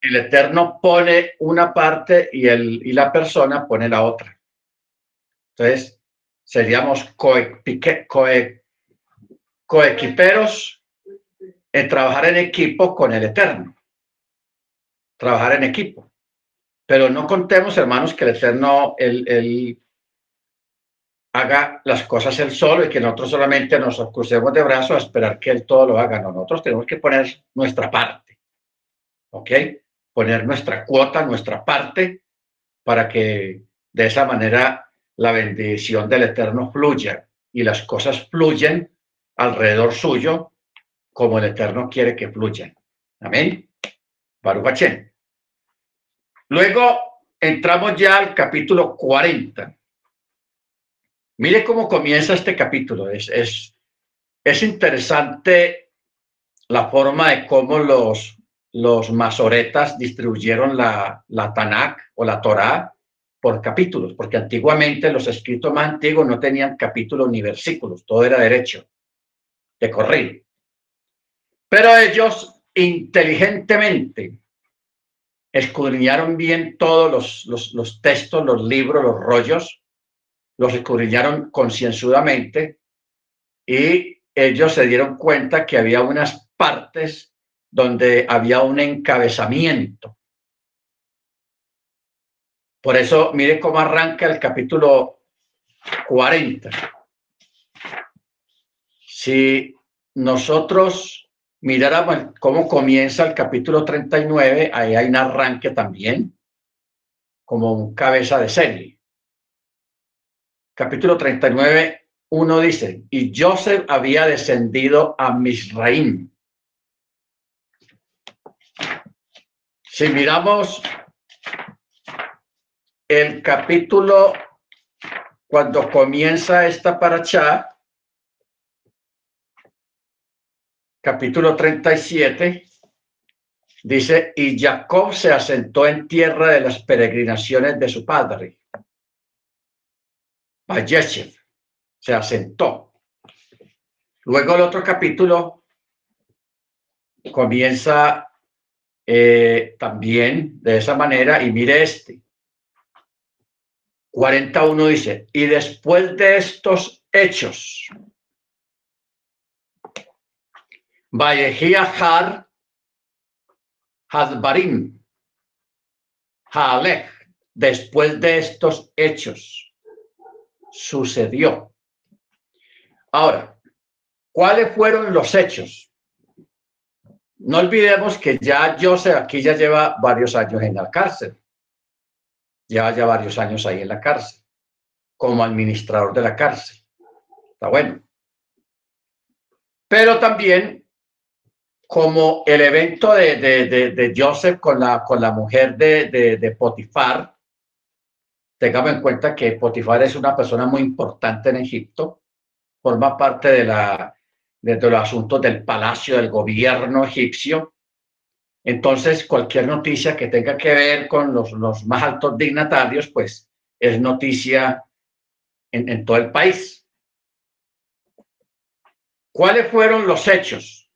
el Eterno pone una parte y, el, y la persona pone la otra. Entonces, seríamos coequiperos en trabajar en equipo con el Eterno. Trabajar en equipo. Pero no contemos, hermanos, que el Eterno, él, haga las cosas él solo y que nosotros solamente nos crucemos de brazos a esperar que él todo lo haga. nosotros tenemos que poner nuestra parte. ¿Ok? Poner nuestra cuota, nuestra parte, para que de esa manera la bendición del Eterno fluya y las cosas fluyen alrededor suyo como el Eterno quiere que fluyan. Amén. Baruch Luego entramos ya al capítulo 40. Mire cómo comienza este capítulo. Es, es, es interesante la forma de cómo los, los masoretas distribuyeron la, la Tanakh o la Torá por capítulos, porque antiguamente los escritos más antiguos no tenían capítulos ni versículos, todo era derecho, de corrido. Pero ellos inteligentemente escudriñaron bien todos los, los, los textos, los libros, los rollos, los escudriñaron concienzudamente y ellos se dieron cuenta que había unas partes donde había un encabezamiento por eso, mire cómo arranca el capítulo 40. Si nosotros miráramos cómo comienza el capítulo 39, ahí hay un arranque también, como un cabeza de serie. Capítulo 39, uno dice, y Joseph había descendido a Misraim. Si miramos el capítulo, cuando comienza esta paracha, capítulo 37, dice, y Jacob se asentó en tierra de las peregrinaciones de su padre. Vayeshev se asentó. Luego el otro capítulo comienza eh, también de esa manera y mire este. 41 dice, y después de estos hechos, Vallejía Har, Hadbarim, después de estos hechos, sucedió. Ahora, ¿cuáles fueron los hechos? No olvidemos que ya Joseph aquí ya lleva varios años en la cárcel lleva ya varios años ahí en la cárcel, como administrador de la cárcel. Está bueno. Pero también como el evento de, de, Joseph con la, con la mujer de, de, Potifar, tengamos en cuenta que Potifar es una persona muy importante en Egipto, forma parte de, la, de los asuntos del palacio del gobierno egipcio, entonces, cualquier noticia que tenga que ver con los, más altos dignatarios, pues es noticia en, todo el país. ¿Cuáles fueron los hechos?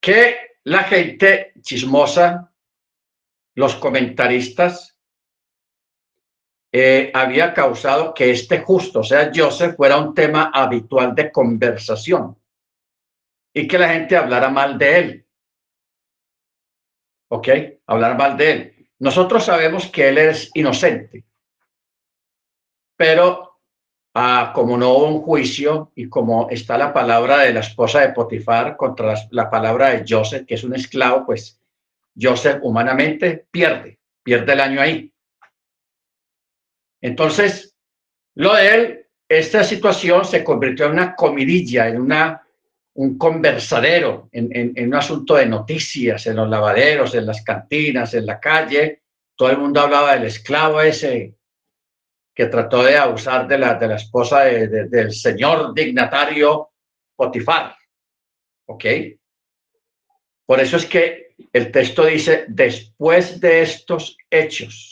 Que la gente chismosa, los comentaristas, eh, había causado que este justo, o sea, Joseph, fuera un tema habitual de conversación y que la gente hablara mal de él. ¿ok? Hablar mal de él. Nosotros sabemos que él es inocente, pero ah, como no hubo un juicio y como está la palabra de la esposa de Potifar contra la, palabra de Joseph, que es un esclavo, pues Joseph humanamente pierde, pierde el año ahí. Entonces, lo de él, esta situación se convirtió en una comidilla, en una un conversadero en, un asunto de noticias, en los lavaderos, en las cantinas, en la calle. Todo el mundo hablaba del esclavo ese que trató de abusar de la, de la esposa del señor dignatario Potifar. ¿Ok? Por eso es que el texto dice, después de estos hechos,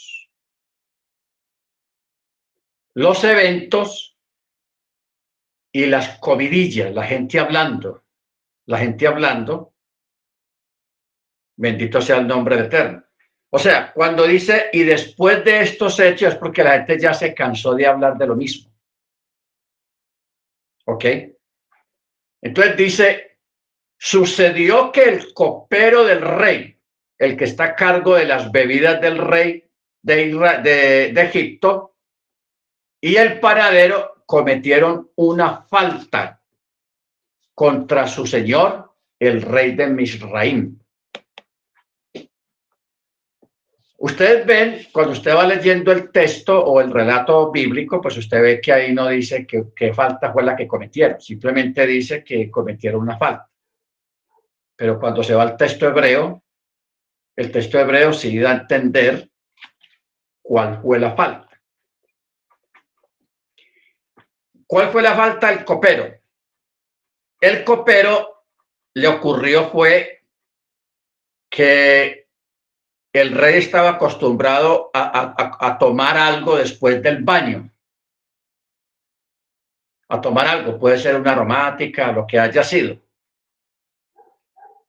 los eventos y las comidillas, la gente hablando, la gente hablando, Bendito sea el nombre de Eterno. O sea, cuando dice, y después de estos hechos, es porque la gente ya se cansó de hablar de lo mismo. ¿Ok? Entonces dice, sucedió que el copero del rey, el que está a cargo de las bebidas del rey de, de Egipto, y el paradero cometieron una falta contra su señor, el rey de Misraim. Ustedes ven, cuando usted va leyendo el texto o el relato bíblico, pues usted ve que ahí no dice qué falta fue la que cometieron, simplemente dice que cometieron una falta. Pero cuando se va al texto hebreo, el texto hebreo sí da a entender cuál fue la falta. ¿Cuál fue la falta? El copero. El copero le ocurrió fue que el rey estaba acostumbrado a, tomar algo después del baño. A tomar algo, puede ser una aromática, lo que haya sido.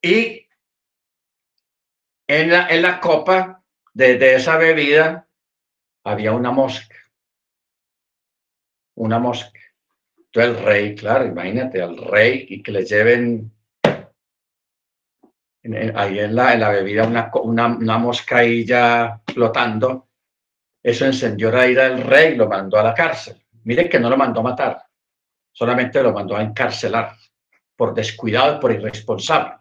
Y en la, en la copa de, de esa bebida había una mosca. Una mosca. Entonces el rey, claro, imagínate al rey y que le lleven ahí en la, en la bebida una, una, una mosca ahí ya flotando, eso encendió la ira del rey y lo mandó a la cárcel. Mire que no lo mandó a matar, solamente lo mandó a encarcelar por descuidado y por irresponsable.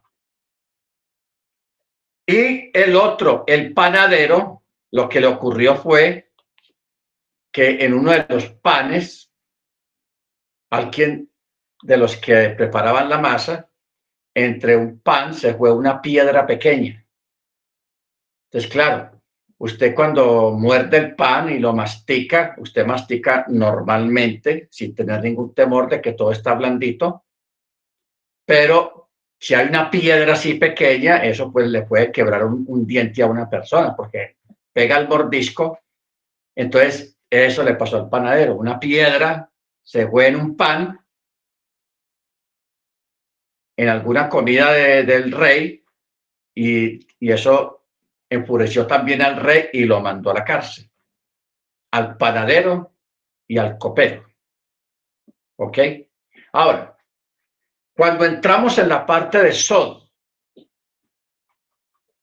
Y el otro, el panadero, lo que le ocurrió fue que en uno de los panes, alguien de los que preparaban la masa entre un pan se fue una piedra pequeña. Entonces, claro, usted cuando muerde el pan y lo mastica, usted mastica normalmente sin tener ningún temor de que todo está blandito, pero si hay una piedra así pequeña, eso pues le puede quebrar un, diente a una persona porque pega el mordisco. Entonces, eso le pasó al panadero. Una piedra se fue en un pan en alguna comida del rey y, eso enfureció también al rey y lo mandó a la cárcel, al panadero y al copero. ¿Ok? Ahora, cuando entramos en la parte de Sod,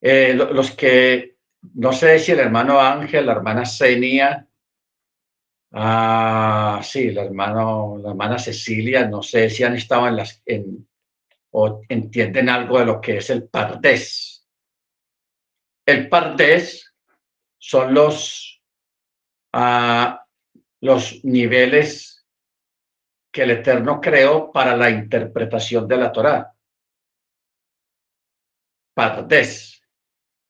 eh, los que, no sé si el hermano Ángel, la hermana Senia, ah, sí, la, hermano, la hermana Cecilia, no sé si han estado en, las, en, o entienden algo de lo que es el pardés. El pardés son los, uh, los niveles que el Eterno creó para la interpretación de la Torá. Pardés,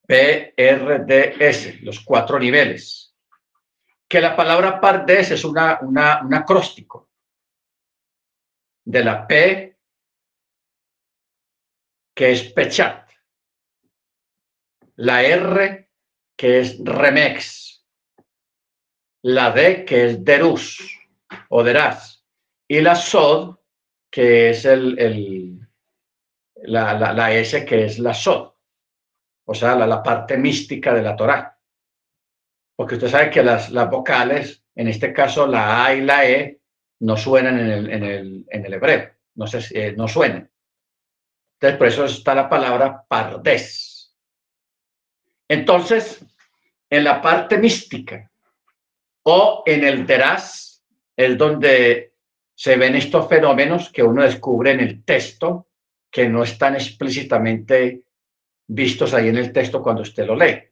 P-R-D-S, los cuatro niveles. Que la palabra pardés es una, una, un acróstico de la P que es Pechat, la R, que es Remex, la D, que es Derus o Deraz, y la Sod, que es el, la, la, S, que es la Sod, o sea, la, la parte mística de la Torah. Porque usted sabe que las, vocales, en este caso la A y la E, no suenan en el, en el, en el hebreo, no, eh, no suenan. Entonces, por eso está la palabra pardés. Entonces, en la parte mística o en el deraz es donde se ven estos fenómenos que uno descubre en el texto, que no están explícitamente vistos ahí en el texto cuando usted lo lee.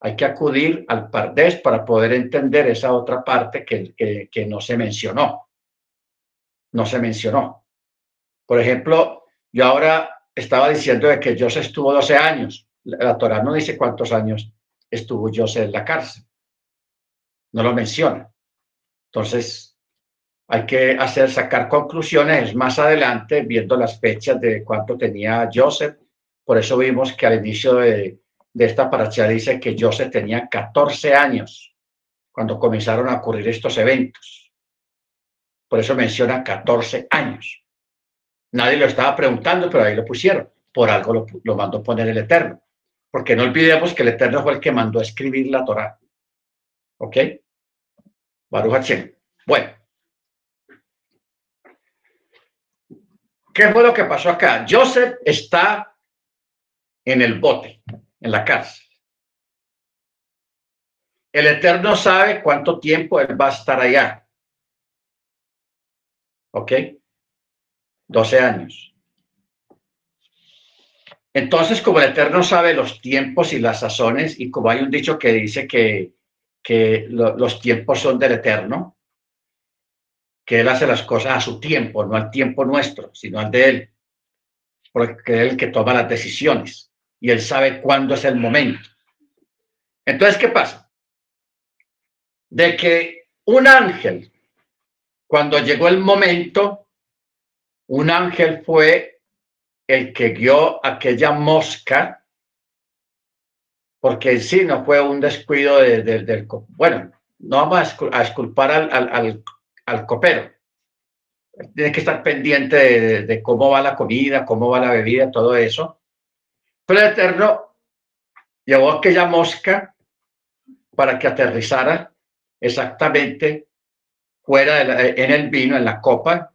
Hay que acudir al pardés para poder entender esa otra parte que, no se mencionó. No se mencionó. Por ejemplo, yo ahora estaba diciendo de que José estuvo 12 años. La Torah no dice cuántos años estuvo José en la cárcel. No lo menciona. Entonces, hay que hacer, sacar conclusiones más adelante, viendo las fechas de cuánto tenía Joseph. Por eso vimos que al inicio de, de esta paracha dice que Joseph tenía 14 años cuando comenzaron a ocurrir estos eventos. Por eso menciona 14 años. Nadie lo estaba preguntando, pero ahí lo pusieron. Por algo lo, mandó poner el Eterno. Porque no olvidemos que el Eterno fue el que mandó a escribir la Torah. ¿Ok? Baruch Hashem. Bueno. ¿Qué fue lo que pasó acá? Joseph está en el bote, en la cárcel. El Eterno sabe cuánto tiempo él va a estar allá. ¿Ok? 12 años. Entonces, como el Eterno sabe los tiempos y las sazones, y como hay un dicho que dice que, que los tiempos son del Eterno, que Él hace las cosas a su tiempo, no al tiempo nuestro, sino al de Él, porque es el que toma las decisiones y Él sabe cuándo es el momento. Entonces, ¿qué pasa? De que un ángel, cuando llegó el momento, un ángel fue el que guió aquella mosca, porque en sí no fue un descuido del... Bueno, no vamos a, esculpar al, al, copero. Tiene que estar pendiente de, cómo va la comida, cómo va la bebida, todo eso. Pero el Eterno llevó aquella mosca para que aterrizara exactamente fuera en el vino, en la copa,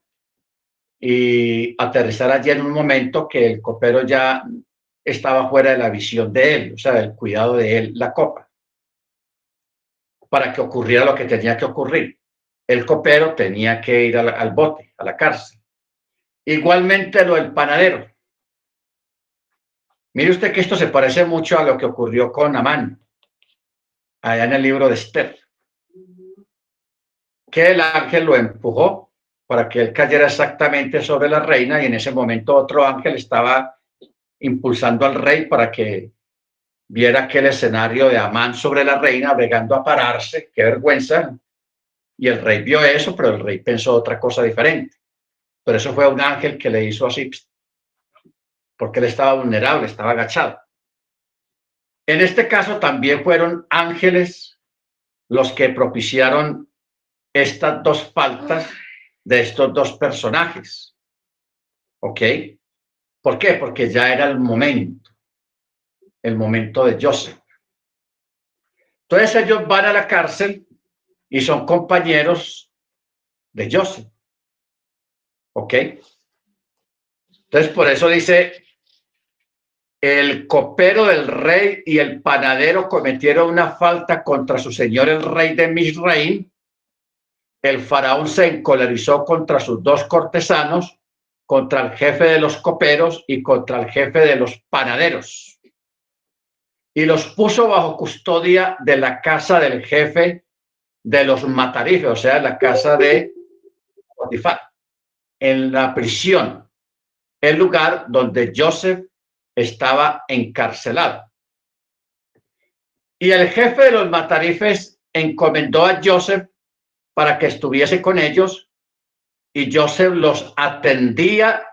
y aterrizar allí en un momento que el copero ya estaba fuera de la visión de él, o sea, del cuidado de él, la copa, para que ocurriera lo que tenía que ocurrir. El copero tenía que ir al, bote, a la cárcel. Igualmente lo del panadero. Mire usted que esto se parece mucho a lo que ocurrió con Amán, allá en el libro de Esther, que el ángel lo empujó para que él cayera exactamente sobre la reina y en ese momento otro ángel estaba impulsando al rey para que viera aquel escenario de Amán sobre la reina, bregando a pararse, qué vergüenza. Y el rey vio eso, pero el rey pensó otra cosa diferente. Pero eso fue un ángel que le hizo así, porque él estaba vulnerable, estaba agachado. En este caso también fueron ángeles los que propiciaron estas dos faltas de estos dos personajes. ¿Ok? ¿Por qué? Porque ya era el momento, el momento de Joseph. Entonces ellos van a la cárcel y son compañeros de Joseph. ¿Ok? Entonces por eso dice, el copero del rey y el panadero cometieron una falta contra su señor el rey de Misraim el faraón se encolerizó contra sus dos cortesanos, contra el jefe de los coperos y contra el jefe de los panaderos. Y los puso bajo custodia de la casa del jefe de los matarifes, o sea, la casa de Potifar, en la prisión, el lugar donde Joseph estaba encarcelado. Y el jefe de los matarifes encomendó a Joseph para que estuviese con ellos y Joseph los atendía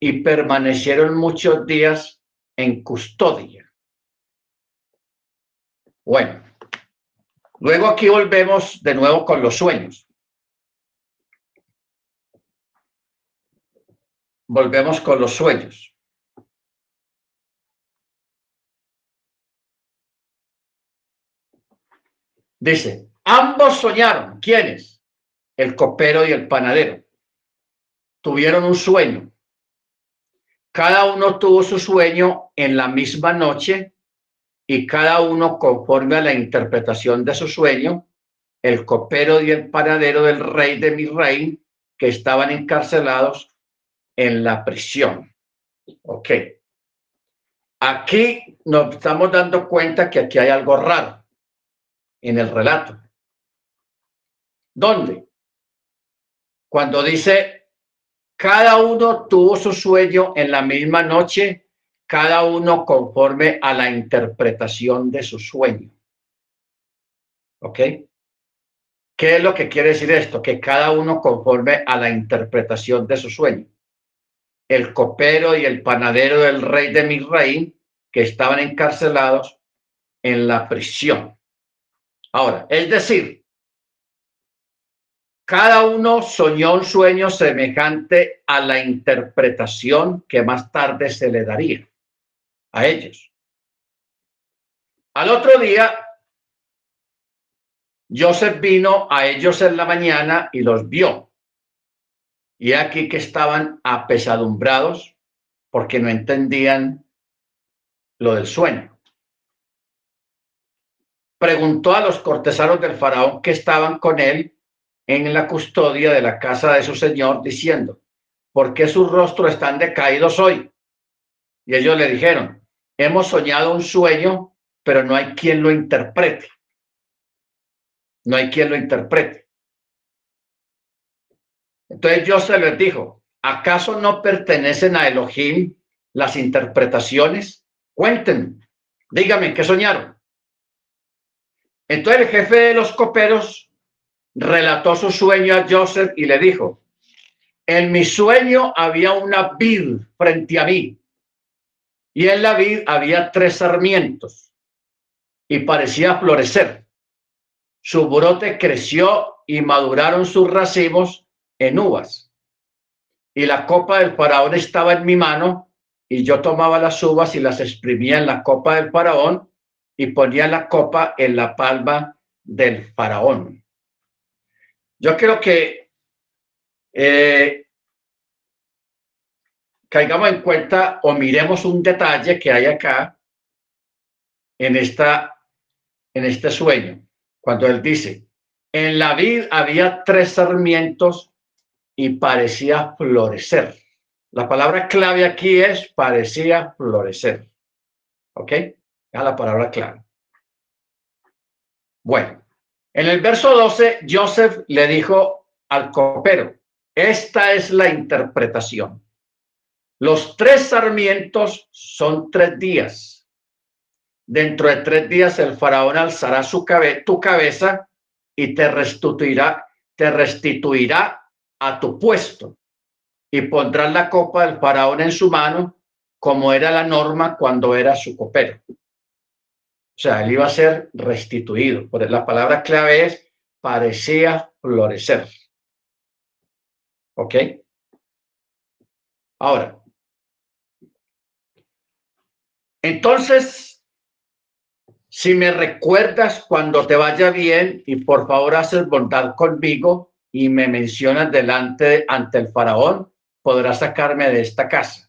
y permanecieron muchos días en custodia. Bueno, luego aquí volvemos de nuevo con los sueños. Volvemos con los sueños. Dice, Ambos soñaron. ¿Quiénes? El copero y el panadero. Tuvieron un sueño. Cada uno tuvo su sueño en la misma noche y cada uno conforme a la interpretación de su sueño, el copero y el panadero del rey de mi rey que estaban encarcelados en la prisión. Ok. Aquí nos estamos dando cuenta que aquí hay algo raro en el relato. ¿Dónde? Cuando dice, cada uno tuvo su sueño en la misma noche, cada uno conforme a la interpretación de su sueño. ¿Ok? ¿Qué es lo que quiere decir esto? Que cada uno conforme a la interpretación de su sueño. El copero y el panadero del rey de Misraín, que estaban encarcelados en la prisión. Ahora, es decir, cada uno soñó un sueño semejante a la interpretación que más tarde se le daría a ellos. Al otro día, Joseph vino a ellos en la mañana y los vio. Y aquí que estaban apesadumbrados porque no entendían lo del sueño. Preguntó a los cortesanos del faraón que estaban con él en la custodia de la casa de su señor, diciendo, ¿por qué sus rostros están decaídos hoy? Y ellos le dijeron, hemos soñado un sueño, pero no hay quien lo interprete. No hay quien lo interprete. Entonces yo se les dijo, ¿acaso no pertenecen a Elohim las interpretaciones? Cuenten, díganme qué soñaron. Entonces el jefe de los coperos relató su sueño a Joseph y le dijo, en mi sueño había una vid frente a mí y en la vid había tres sarmientos y parecía florecer. Su brote creció y maduraron sus racimos en uvas. Y la copa del faraón estaba en mi mano y yo tomaba las uvas y las exprimía en la copa del faraón y ponía la copa en la palma del faraón. Yo creo que eh, caigamos en cuenta o miremos un detalle que hay acá en, esta, en este sueño, cuando él dice, en la vid había tres sarmientos y parecía florecer. La palabra clave aquí es parecía florecer. ¿Ok? La palabra clave. Bueno, en el verso 12, Joseph le dijo al copero, esta es la interpretación. Los tres sarmientos son tres días. Dentro de tres días el faraón alzará su tu cabeza y te restituirá, te restituirá a tu puesto y pondrán la copa del faraón en su mano, como era la norma cuando era su copero. O sea, él iba a ser restituido. Por la palabra clave es parecía florecer. ¿Ok? Ahora, entonces, si me recuerdas cuando te vaya bien y por favor haces bondad conmigo y me mencionas delante ante el faraón, podrá sacarme de esta casa.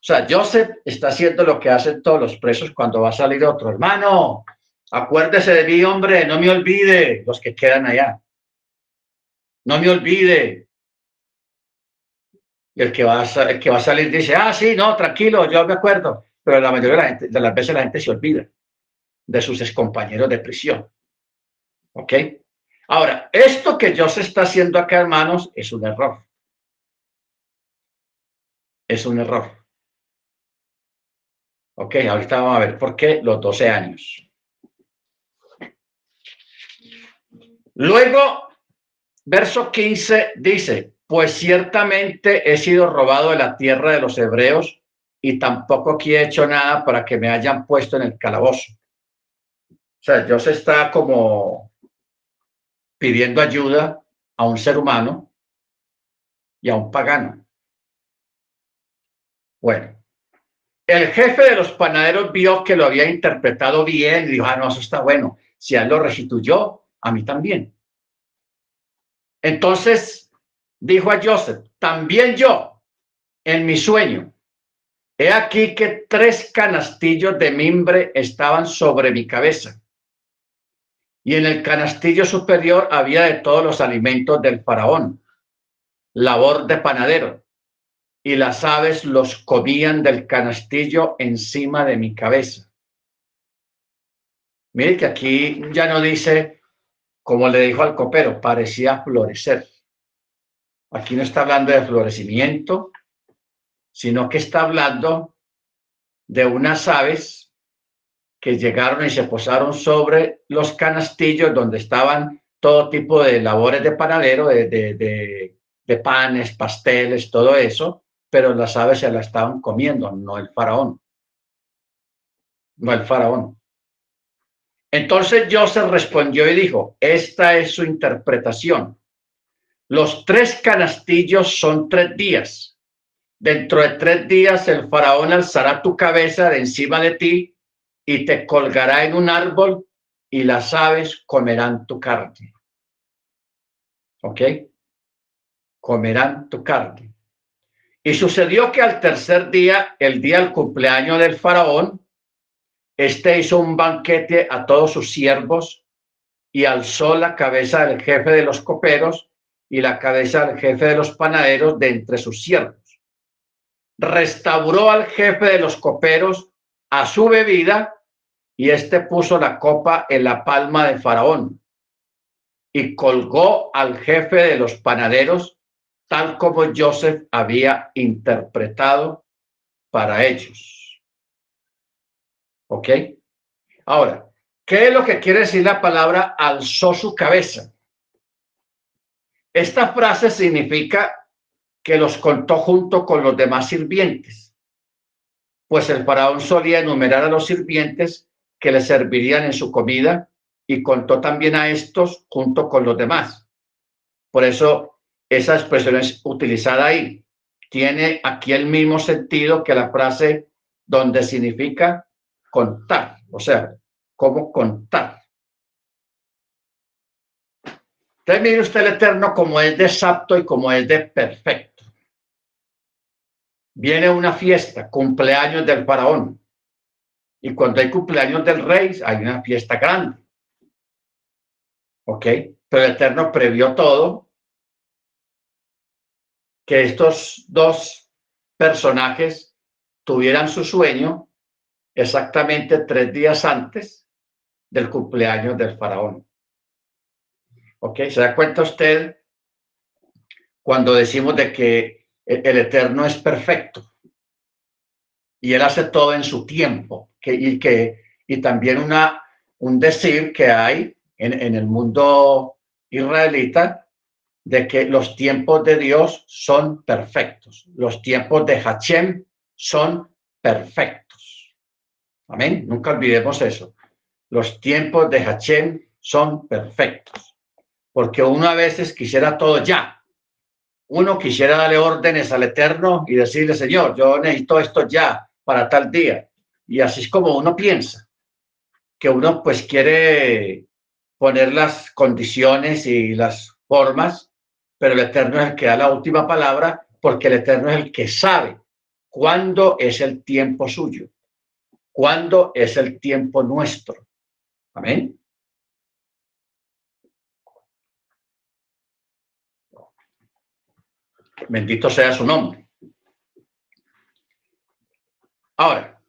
O sea, Joseph está haciendo lo que hacen todos los presos cuando va a salir otro. Hermano, acuérdese de mí, hombre, no me olvide los que quedan allá. No me olvide. Y el que va a, que va a salir dice, ah, sí, no, tranquilo, yo me acuerdo. Pero la mayoría de, la gente, de las veces la gente se olvida de sus excompañeros de prisión. ¿Ok? Ahora, esto que Joseph está haciendo acá, hermanos, es un error es un error. Ok, ahorita vamos a ver por qué los 12 años. Luego, verso 15 dice, pues ciertamente he sido robado de la tierra de los hebreos y tampoco aquí he hecho nada para que me hayan puesto en el calabozo. O sea, Dios está como pidiendo ayuda a un ser humano y a un pagano. Bueno, el jefe de los panaderos vio que lo había interpretado bien y dijo, ah, no, eso está bueno. Si él lo restituyó, a mí también. Entonces dijo a Joseph, también yo, en mi sueño, he aquí que tres canastillos de mimbre estaban sobre mi cabeza. Y en el canastillo superior había de todos los alimentos del faraón, labor de panadero y las aves los comían del canastillo encima de mi cabeza. Mire que aquí ya no dice, como le dijo al copero, parecía florecer. Aquí no está hablando de florecimiento, sino que está hablando de unas aves que llegaron y se posaron sobre los canastillos donde estaban todo tipo de labores de panadero, de, de, de panes, pasteles, todo eso, pero las aves se la estaban comiendo, no el faraón. No el faraón. Entonces Joseph respondió y dijo, esta es su interpretación. Los tres canastillos son tres días. Dentro de tres días el faraón alzará tu cabeza de encima de ti y te colgará en un árbol y las aves comerán tu carne. ¿Ok? Comerán tu carne. Y sucedió que al tercer día, el día del cumpleaños del faraón, este hizo un banquete a todos sus siervos y alzó la cabeza del jefe de los coperos y la cabeza del jefe de los panaderos de entre sus siervos. Restauró al jefe de los coperos a su bebida y éste puso la copa en la palma de Faraón y colgó al jefe de los panaderos tal como Joseph había interpretado para ellos. ¿Ok? Ahora, ¿qué es lo que quiere decir la palabra alzó su cabeza? Esta frase significa que los contó junto con los demás sirvientes, pues el faraón solía enumerar a los sirvientes que le servirían en su comida y contó también a estos junto con los demás. Por eso esa expresión es utilizada ahí. Tiene aquí el mismo sentido que la frase donde significa contar, o sea, cómo contar. Entonces usted el Eterno como es de exacto y como es de perfecto. Viene una fiesta, cumpleaños del faraón. Y cuando hay cumpleaños del rey, hay una fiesta grande. ¿Ok? Pero el Eterno previó todo que estos dos personajes tuvieran su sueño exactamente tres días antes del cumpleaños del faraón. ¿Ok? ¿Se da cuenta usted cuando decimos de que el Eterno es perfecto y Él hace todo en su tiempo? Que, y, que, y también una, un decir que hay en, en el mundo israelita de que los tiempos de Dios son perfectos. Los tiempos de Hachem son perfectos. Amén. Nunca olvidemos eso. Los tiempos de Hachem son perfectos. Porque uno a veces quisiera todo ya. Uno quisiera darle órdenes al Eterno y decirle, Señor, yo necesito esto ya para tal día. Y así es como uno piensa. Que uno pues quiere poner las condiciones y las formas pero el Eterno es el que da la última palabra porque el Eterno es el que sabe cuándo es el tiempo suyo, cuándo es el tiempo nuestro. Amén. Bendito sea su nombre. Ahora,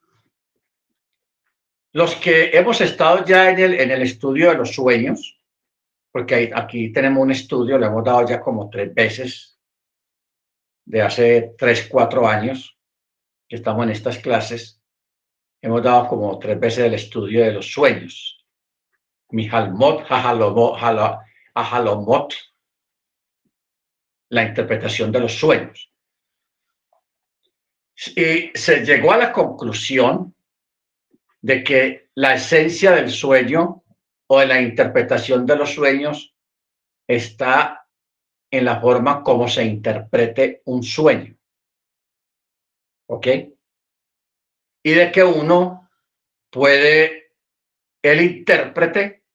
los que hemos estado ya en el, en el estudio de los sueños, porque aquí tenemos un estudio, lo hemos dado ya como tres veces, de hace tres, cuatro años que estamos en estas clases, hemos dado como tres veces el estudio de los sueños. Mihalmot, Ahalomot, la interpretación de los sueños. Y se llegó a la conclusión de que la esencia del sueño o de la interpretación de los sueños está en la forma como se interprete un sueño. ¿Ok? Y de que uno puede, el intérprete,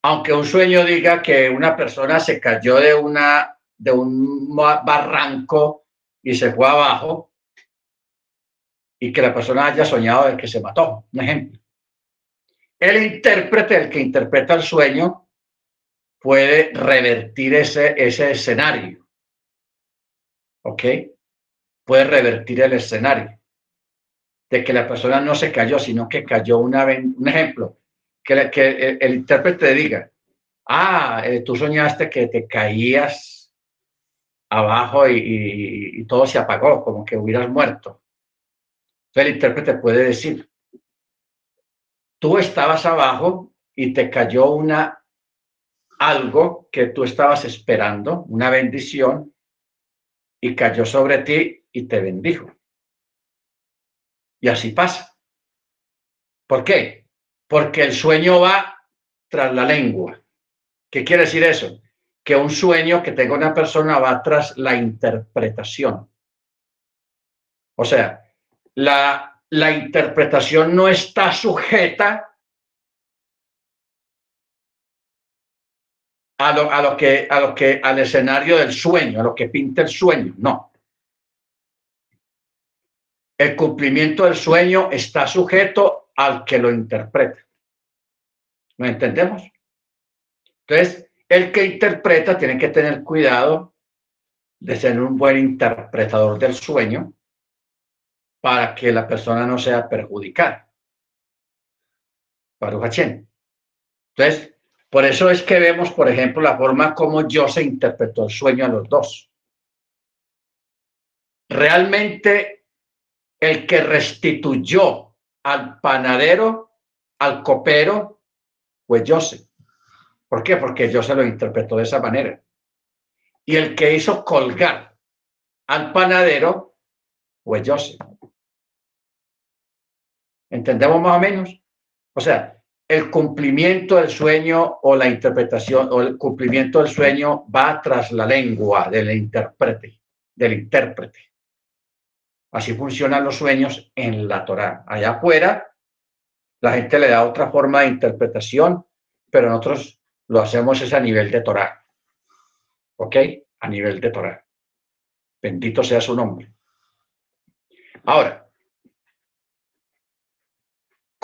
aunque un sueño diga que una persona se cayó de una de un barranco y se fue abajo y que la persona haya soñado de que se mató, un ejemplo. El intérprete, el que interpreta el sueño, puede revertir ese, ese escenario. ¿Ok? Puede revertir el escenario de que la persona no se cayó, sino que cayó una. Un ejemplo, que, que el, intérprete diga, ah, eh, tú soñaste que te caías abajo y, y, todo se apagó, como que hubieras muerto. Entonces el intérprete puede decir, tú estabas abajo y te cayó una algo que tú estabas esperando, una bendición, y cayó sobre ti y te bendijo. Y así pasa. ¿Por qué? Porque el sueño va tras la lengua. ¿Qué quiere decir eso? Que un sueño que tenga una persona va tras la interpretación. O sea, la la interpretación no está sujeta a lo, a lo, que, a lo que, al escenario del sueño, a lo que pinta el sueño, no. El cumplimiento del sueño está sujeto al que lo interpreta. ¿Lo entendemos? Entonces, el que interpreta tiene que tener cuidado de ser un buen interpretador del sueño para que la persona no sea perjudicada. Para Entonces, por eso es que vemos, por ejemplo, la forma como yo se interpretó el sueño a los dos. Realmente, el que restituyó al panadero, al copero, fue José. ¿Por qué? Porque yo se lo interpretó de esa manera. Y el que hizo colgar al panadero fue José. ¿Entendemos más o menos? O sea, el cumplimiento del sueño o la interpretación o el cumplimiento del sueño va tras la lengua del intérprete, del intérprete. Así funcionan los sueños en la Torá. Allá afuera, la gente le da otra forma de interpretación, pero nosotros lo hacemos es a nivel de Torá. ¿Ok? A nivel de Torá. Bendito sea su nombre. Ahora,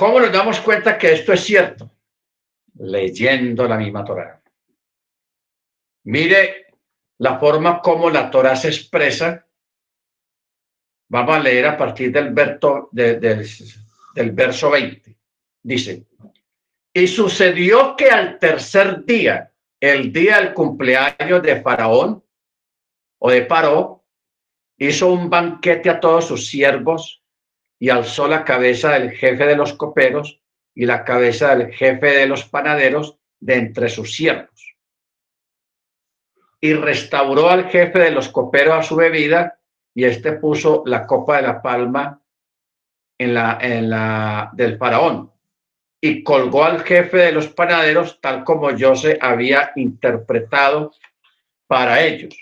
¿Cómo nos damos cuenta que esto es cierto? Leyendo la misma Torah. Mire la forma como la Torah se expresa. Vamos a leer a partir del, verso, del verso 20. Dice, y sucedió que al tercer día, el día del cumpleaños de Faraón o de Paró, hizo un banquete a todos sus siervos y alzó la cabeza del jefe de los coperos y la cabeza del jefe de los panaderos de entre sus siervos. Y restauró al jefe de los coperos a su bebida y éste puso la copa de la palma en la, en la del faraón y colgó al jefe de los panaderos tal como yo se había interpretado para ellos.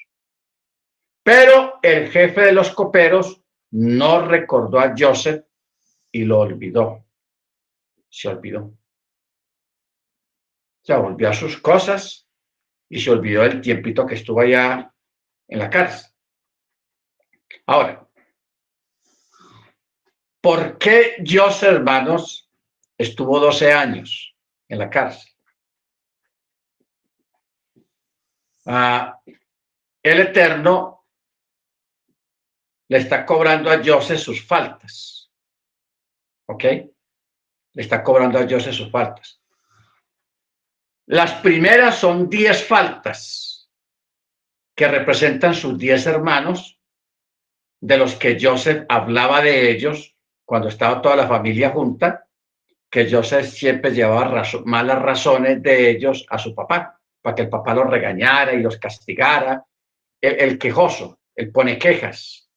Pero el jefe de los coperos no recordó a Joseph y lo olvidó. Se olvidó. Se volvió a sus cosas y se olvidó el tiempito que estuvo allá en la cárcel. Ahora, ¿por qué Joseph, hermanos, estuvo 12 años en la cárcel? Ah, el Eterno le está cobrando a José sus faltas. ¿Ok? Le está cobrando a José sus faltas. Las primeras son diez faltas que representan sus diez hermanos, de los que Joseph hablaba de ellos cuando estaba toda la familia junta, que Joseph siempre llevaba malas razones de ellos a su papá, para que el papá los regañara y los castigara. El, el quejoso, el pone quejas.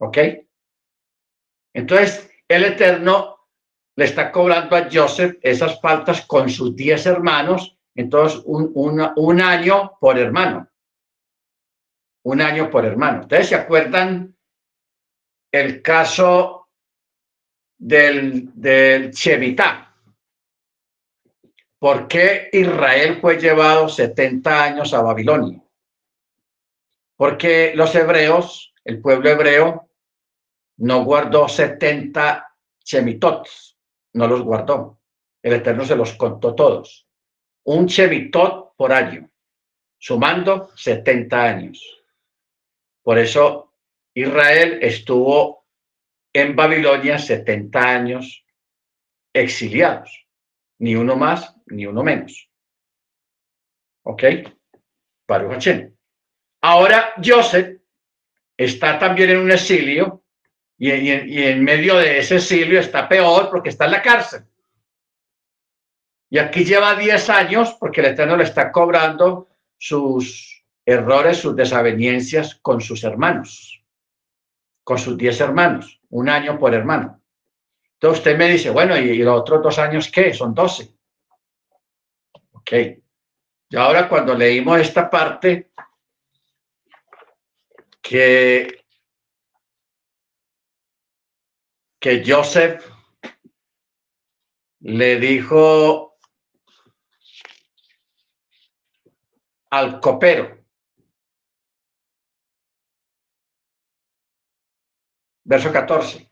¿Ok? Entonces, el Eterno le está cobrando a Joseph esas faltas con sus diez hermanos, entonces un, un año por hermano. Un año por hermano. ¿Ustedes se acuerdan el caso del, del Shemitah? ¿Por qué Israel fue llevado 70 años a Babilonia? Porque los hebreos, el pueblo hebreo, no guardó 70 chemitot, no los guardó. El Eterno se los contó todos. Un chemitot por año, sumando 70 años. Por eso Israel estuvo en Babilonia 70 años exiliados, ni uno más ni uno menos. ¿Ok? Baruch Ahora Joseph está también en un exilio y, en medio de ese exilio está peor porque está en la cárcel. Y aquí lleva 10 años porque el Eterno le está cobrando sus errores, sus desavenencias con sus hermanos, con sus 10 hermanos, un año por hermano. Entonces usted me dice, bueno, ¿y, los otros dos años qué? Son 12. Ok. Y ahora cuando leímos esta parte, que que Joseph le dijo al copero, verso 14.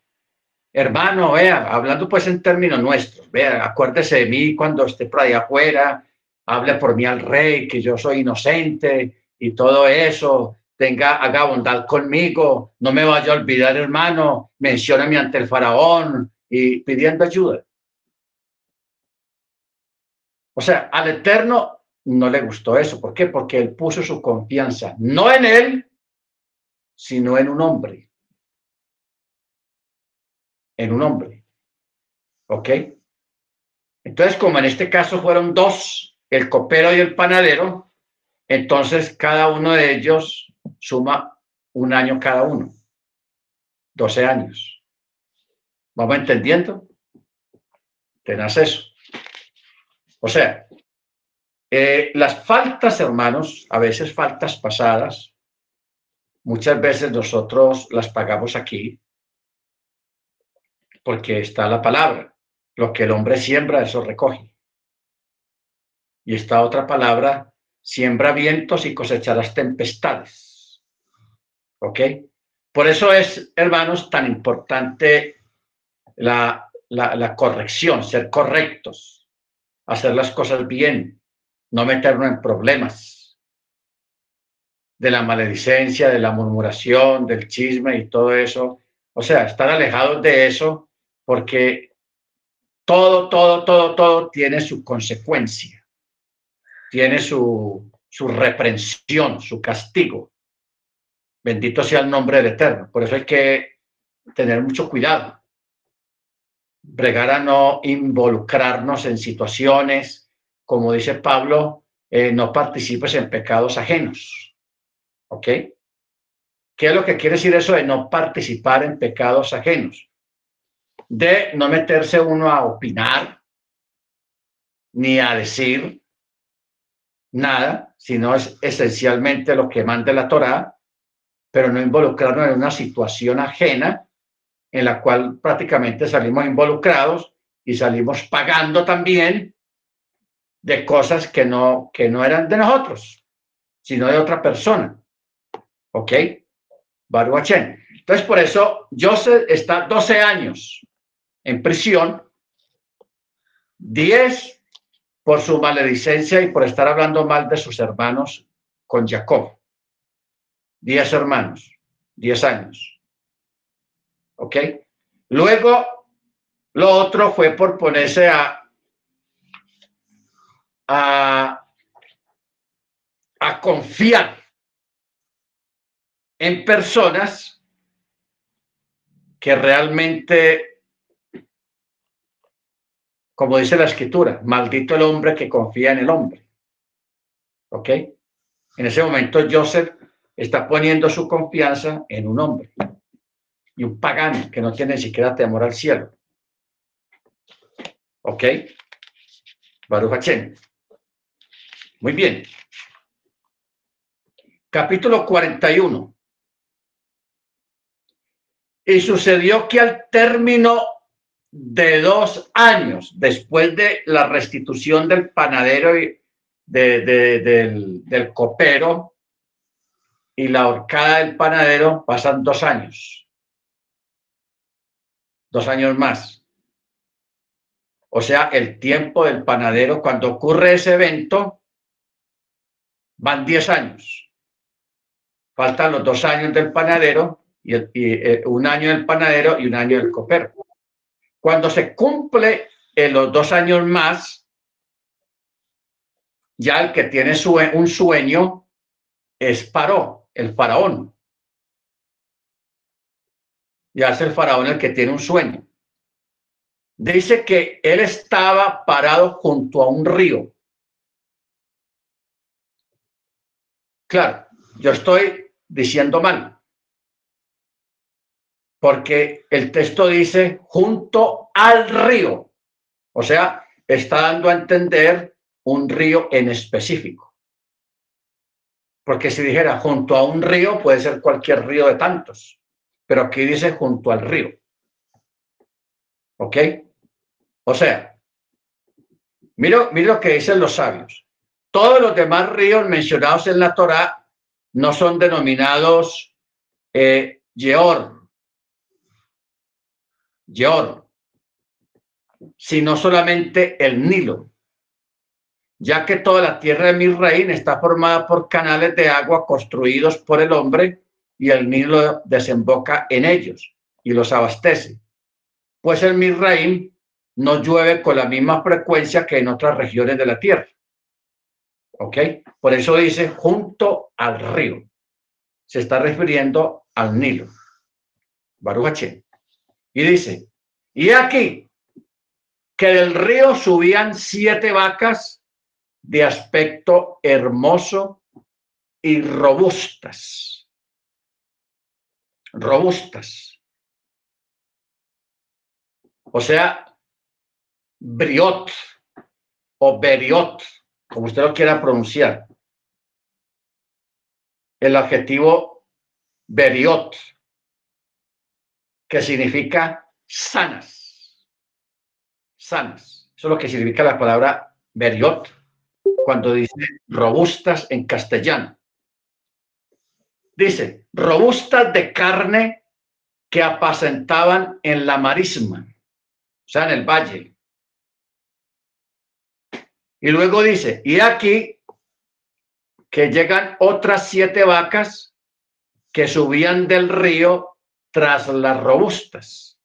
Hermano, vea, hablando pues en términos nuestros, vea, acuérdese de mí cuando esté por ahí afuera, hable por mí al rey, que yo soy inocente y todo eso, tenga, haga bondad conmigo, no me vaya a olvidar, hermano, mencióname ante el faraón y pidiendo ayuda. O sea, al Eterno no le gustó eso. ¿Por qué? Porque él puso su confianza no en él, sino en un hombre en un hombre. ¿Ok? Entonces, como en este caso fueron dos, el copero y el panadero, entonces cada uno de ellos suma un año cada uno. 12 años. ¿Vamos entendiendo? Tenás eso. O sea, eh, las faltas, hermanos, a veces faltas pasadas, muchas veces nosotros las pagamos aquí porque está la palabra. Lo que el hombre siembra, eso recoge. Y esta otra palabra, siembra vientos y cosecharás tempestades. ¿Ok? Por eso es, hermanos, tan importante la, la, corrección, ser correctos, hacer las cosas bien, no meternos en problemas de la maledicencia, de la murmuración, del chisme y todo eso. O sea, estar alejados de eso porque todo, todo, todo, todo tiene su consecuencia, tiene su, su reprensión, su castigo. Bendito sea el nombre del Eterno. Por eso hay que tener mucho cuidado. Bregar a no involucrarnos en situaciones, como dice Pablo, eh, no participes en pecados ajenos. ¿Ok? ¿Qué es lo que quiere decir eso de no participar en pecados ajenos? de no meterse uno a opinar ni a decir nada, sino es esencialmente lo que manda la Torá, pero no involucrarnos en una situación ajena en la cual prácticamente salimos involucrados y salimos pagando también de cosas que no, que no eran de nosotros, sino de otra persona. ¿Ok? Baruachen. Entonces, por eso Joseph está 12 años en prisión, 10 por su maledicencia y por estar hablando mal de sus hermanos con Jacob. 10 hermanos, 10 años. ¿Ok? Luego, lo otro fue por ponerse a, a, confiar en personas que realmente como dice la escritura, maldito el hombre que confía en el hombre. ¿Ok? En ese momento Joseph está poniendo su confianza en un hombre y un pagano que no tiene ni siquiera temor al cielo. ¿Ok? Baruch Muy bien. Capítulo 41. Y sucedió que al término de dos años después de la restitución del panadero y del, del copero y la horcada del panadero pasan dos años. Dos años más. O sea, el tiempo del panadero, cuando ocurre ese evento, van diez años. Faltan los dos años del panadero y, y eh, un año del panadero y un año del copero. Cuando se cumple en los dos años más, ya el que tiene un sueño es Paró, el faraón. Ya es el faraón el que tiene un sueño. Dice que él estaba parado junto a un río. Claro, yo estoy diciendo mal porque el texto dice junto al río, o sea, está dando a entender un río en específico. Porque si dijera junto a un río, puede ser cualquier río de tantos, pero aquí dice junto al río. ¿Ok? O sea, mira, mira lo que dicen los sabios. Todos los demás ríos mencionados en la Torá no son denominados eh, Yeor, Yeor, sino solamente el Nilo, ya que toda la tierra de Misraín está formada por canales de agua construidos por el hombre y el Nilo desemboca en ellos y los abastece. Pues el Misraín no llueve con la misma frecuencia que en otras regiones de la tierra. ¿Ok? Por eso dice junto al río. Se está refiriendo al Nilo. Baruch Y dice, y aquí que del río subían siete vacas de aspecto hermoso y robustas. Robustas. O sea, briot o beriot como usted lo quiera pronunciar. El adjetivo beriot, que significa sanas. Sanas. Eso es lo que significa la palabra beriot cuando dice robustas en castellano. Dice, robustas de carne que apacentaban en la marisma, o sea, en el valle. Y luego dice, y aquí que llegan otras siete vacas que subían del río tras las robustas.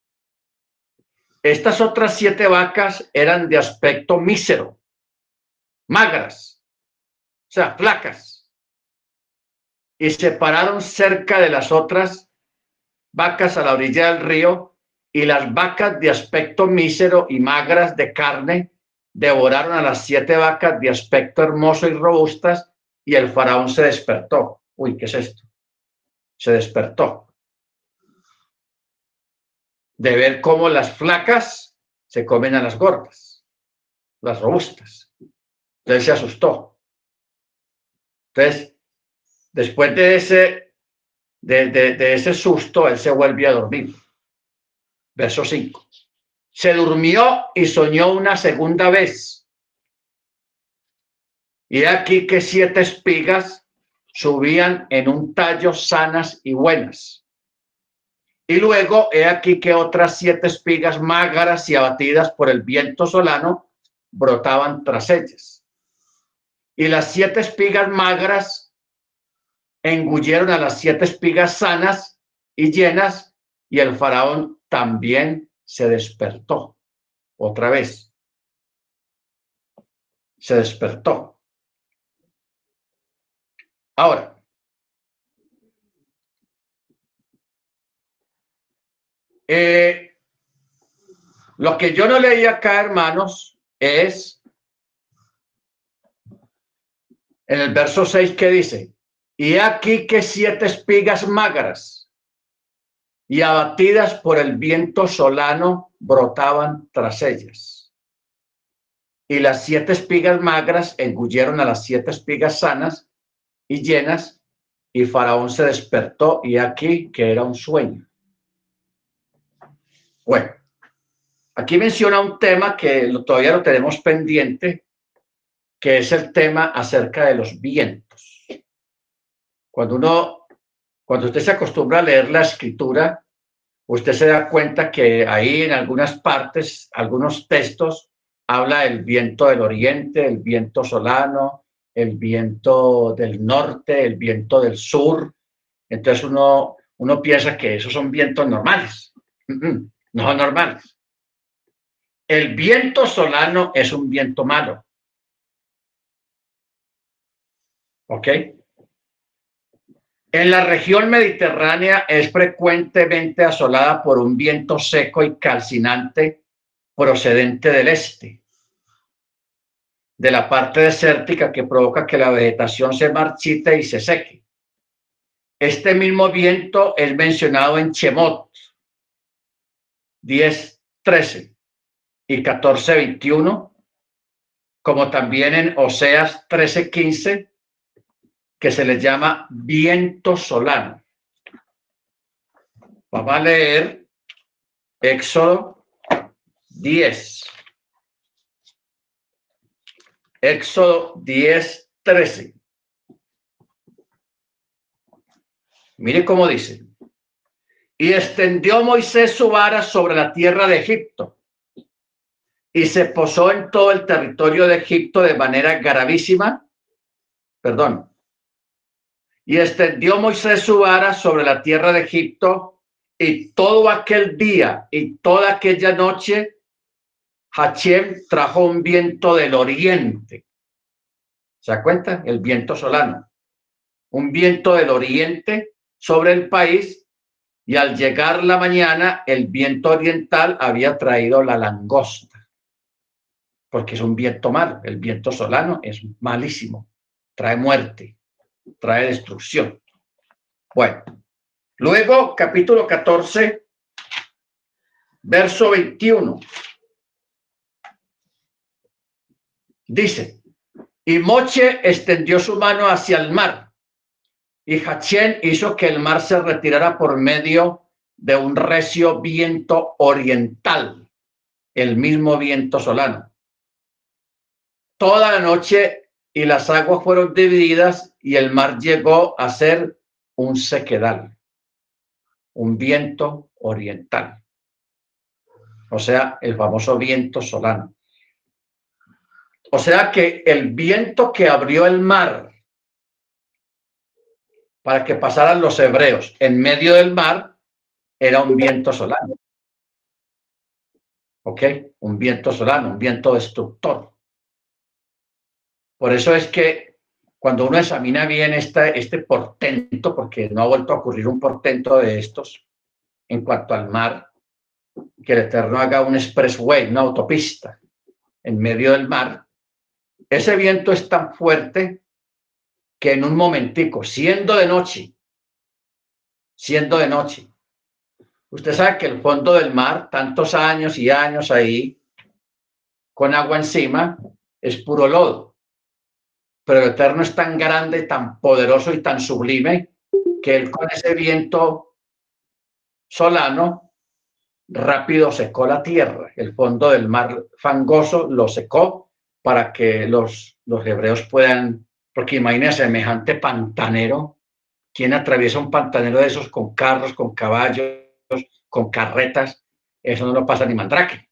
Estas otras siete vacas eran de aspecto mísero, magras, o sea, flacas, y se pararon cerca de las otras vacas a la orilla del río, y las vacas de aspecto mísero y magras de carne devoraron a las siete vacas de aspecto hermoso y robustas y el faraón se despertó. Uy, ¿qué es esto? Se despertó de ver cómo las flacas se comen a las gordas, las robustas. Entonces se asustó. Entonces, después de ese, de, ese susto, él se vuelve a dormir. Verso 5. Se durmió y soñó una segunda vez. Y aquí que siete espigas subían en un tallo sanas y buenas. Y luego he aquí que otras siete espigas magras y abatidas por el viento solano brotaban tras ellas. Y las siete espigas magras engulleron a las siete espigas sanas y llenas, y el faraón también se despertó otra vez. Se despertó. Ahora, eh, lo que yo no leí acá, hermanos, es en el verso 6 que dice, y aquí que siete espigas magras y abatidas por el viento solano brotaban tras ellas. Y las siete espigas magras engulleron a las siete espigas sanas y llenas, y Faraón se despertó y aquí que era un sueño. Bueno, aquí menciona un tema que todavía lo tenemos pendiente, que es el tema acerca de los vientos. Cuando uno cuando usted se acostumbra a leer la escritura, usted se da cuenta que ahí en algunas partes, algunos textos, habla del viento del oriente, el viento solano, el viento del norte, el viento del sur. Entonces uno, uno piensa que esos son vientos normales. No son normales. El viento solano es un viento malo. ¿Ok? En la región mediterránea es frecuentemente asolada por un viento seco y calcinante procedente del este, de la parte desértica que provoca que la vegetación se marchite y se seque. Este mismo viento es mencionado en Chemot 10.13 y 14.21, como también en Oseas 13.15 que se les llama viento solano. Vamos a leer Éxodo 10. Éxodo 10, 13. Mire cómo dice. Y extendió Moisés su vara sobre la tierra de Egipto y se posó en todo el territorio de Egipto de manera gravísima. Perdón. Y extendió Moisés su vara sobre la tierra de Egipto y todo aquel día y toda aquella noche Hachem trajo un viento del oriente. ¿Se da cuenta? El viento solano. Un viento del oriente sobre el país y al llegar la mañana el viento oriental había traído la langosta, porque es un viento malo. El viento solano es malísimo, trae muerte, trae destrucción. Bueno, luego capítulo 14, verso 21. Dice, y Moche extendió su mano hacia el mar, y Hachén hizo que el mar se retirara por medio de un recio viento oriental, el mismo viento solano. Toda la noche y las aguas fueron divididas y el mar llegó a ser un sequedal, un viento oriental. O sea, el famoso viento solano. O sea que el viento que abrió el mar para que pasaran los hebreos en medio del mar era un viento solano. ¿Ok? Un viento solano, un viento destructor. Por eso es que cuando uno examina bien este, portento, porque no ha vuelto a ocurrir un portento de estos en cuanto al mar, que el Eterno haga un expressway, una autopista en medio del mar, ese viento es tan fuerte que en un momentico, siendo de noche, siendo de noche, usted sabe que el fondo del mar, tantos años y años ahí, con agua encima, es puro lodo. Pero el Eterno es tan grande, tan poderoso y tan sublime que él con ese viento solano rápido secó la tierra. El fondo del mar fangoso lo secó para que los, los hebreos puedan, porque imagínense semejante pantanero, ¿quién atraviesa un pantanero de esos con carros, con caballos, con carretas? Eso no lo pasa ni mandrake.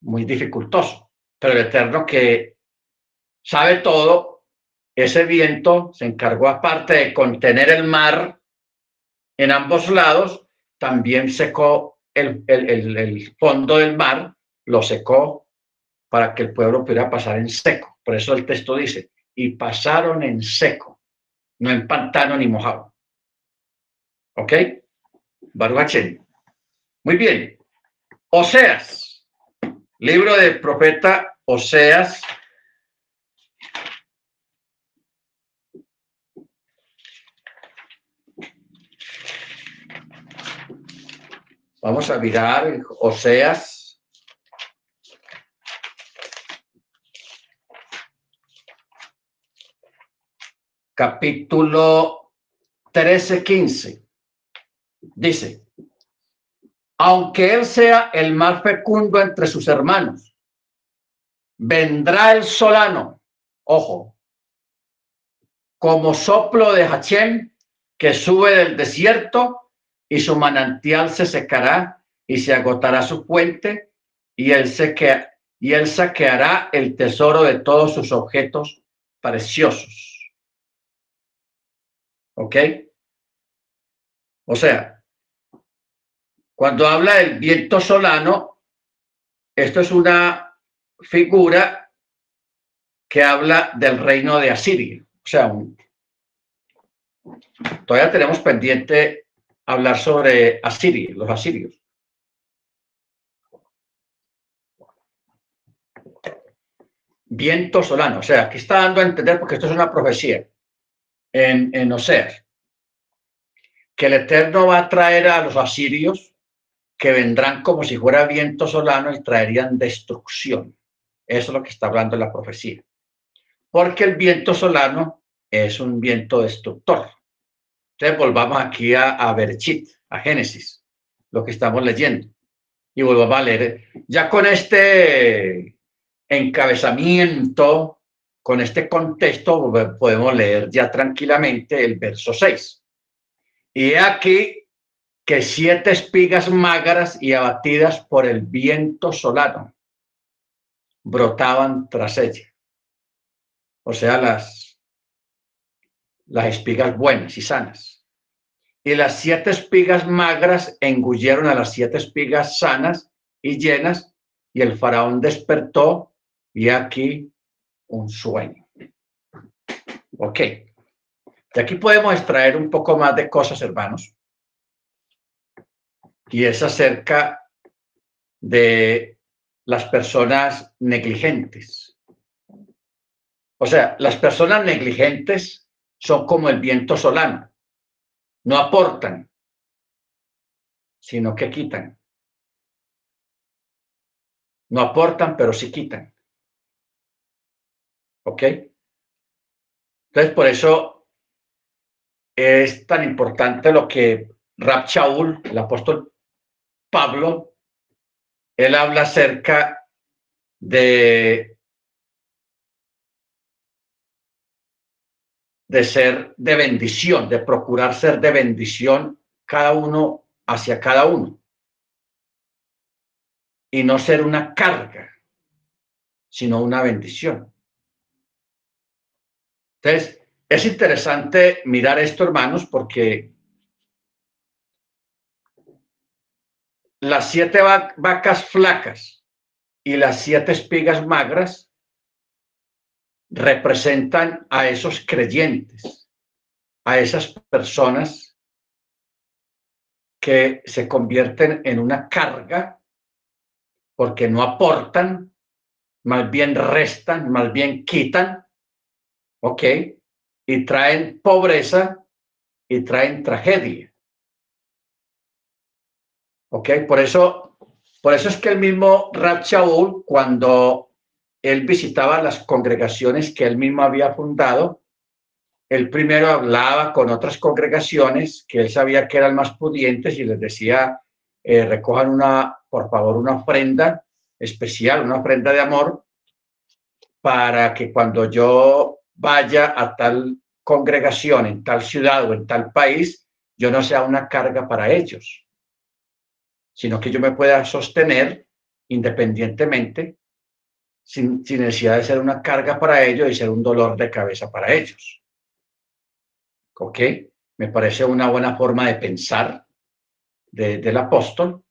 Muy dificultoso. Pero el Eterno que sabe todo, ese viento se encargó aparte de contener el mar en ambos lados, también secó el, el, el fondo del mar, lo secó para que el pueblo pudiera pasar en seco. Por eso el texto dice, y pasaron en seco, no en pantano ni mojado. ¿Ok? Baruachen. Muy bien. Oseas, libro del profeta Oseas. Vamos a mirar Oseas capítulo 13, 15. Dice, aunque él sea el más fecundo entre sus hermanos, vendrá el solano, ojo, como soplo de Hachem que sube del desierto y su manantial se secará y se agotará su puente y él, él saqueará el tesoro de todos sus objetos preciosos. ¿Ok? O sea, cuando habla del viento solano, esto es una figura que habla del reino de Asiria. O sea, todavía tenemos pendiente hablar sobre Asiria, los asirios. Viento solano. O sea, aquí está dando a entender porque esto es una profecía en, en Oseas, que el Eterno va a traer a los asirios que vendrán como si fuera viento solano y traerían destrucción. Eso es lo que está hablando la profecía. Porque el viento solano es un viento destructor. Entonces volvamos aquí a, Berchit, a Génesis, lo que estamos leyendo. y vuelvo a leer. Ya con este encabezamiento, con este contexto, podemos leer ya tranquilamente el verso 6. Y aquí que siete espigas magras y abatidas por el viento solano brotaban tras ella. O sea, las, las espigas buenas y sanas. Y las siete espigas magras engulleron a las siete espigas sanas y llenas, y el faraón despertó y aquí un sueño. Ok. De aquí podemos extraer un poco más de cosas, hermanos. Y es acerca de las personas negligentes. O sea, las personas negligentes son como el viento solano. No aportan, sino que quitan. No aportan, pero sí quitan. ¿Ok? Entonces, por eso es tan importante lo que Rab Shaul, el apóstol Pablo, él habla acerca de, de ser de bendición, de procurar ser de bendición cada uno hacia cada uno y no ser una carga, sino una bendición. Entonces, es interesante mirar esto, hermanos, porque las siete vacas flacas y las siete espigas magras representan a esos creyentes, a esas personas que se convierten en una carga porque no aportan, más bien restan, más bien quitan ¿ok? Y traen pobreza y traen tragedia. ¿Ok? Por eso, por eso es que el mismo Rab cuando él visitaba las congregaciones que él mismo había fundado, él primero hablaba con otras congregaciones que él sabía que eran más pudientes y les decía, eh, recojan una, por favor, una ofrenda especial, una ofrenda de amor, para que cuando yo vaya a tal congregación en tal ciudad o en tal país, yo no sea una carga para ellos, sino que yo me pueda sostener independientemente, sin, necesidad de ser una carga para ellos y ser un dolor de cabeza para ellos. ¿Ok? Me parece una buena forma de pensar del apóstol,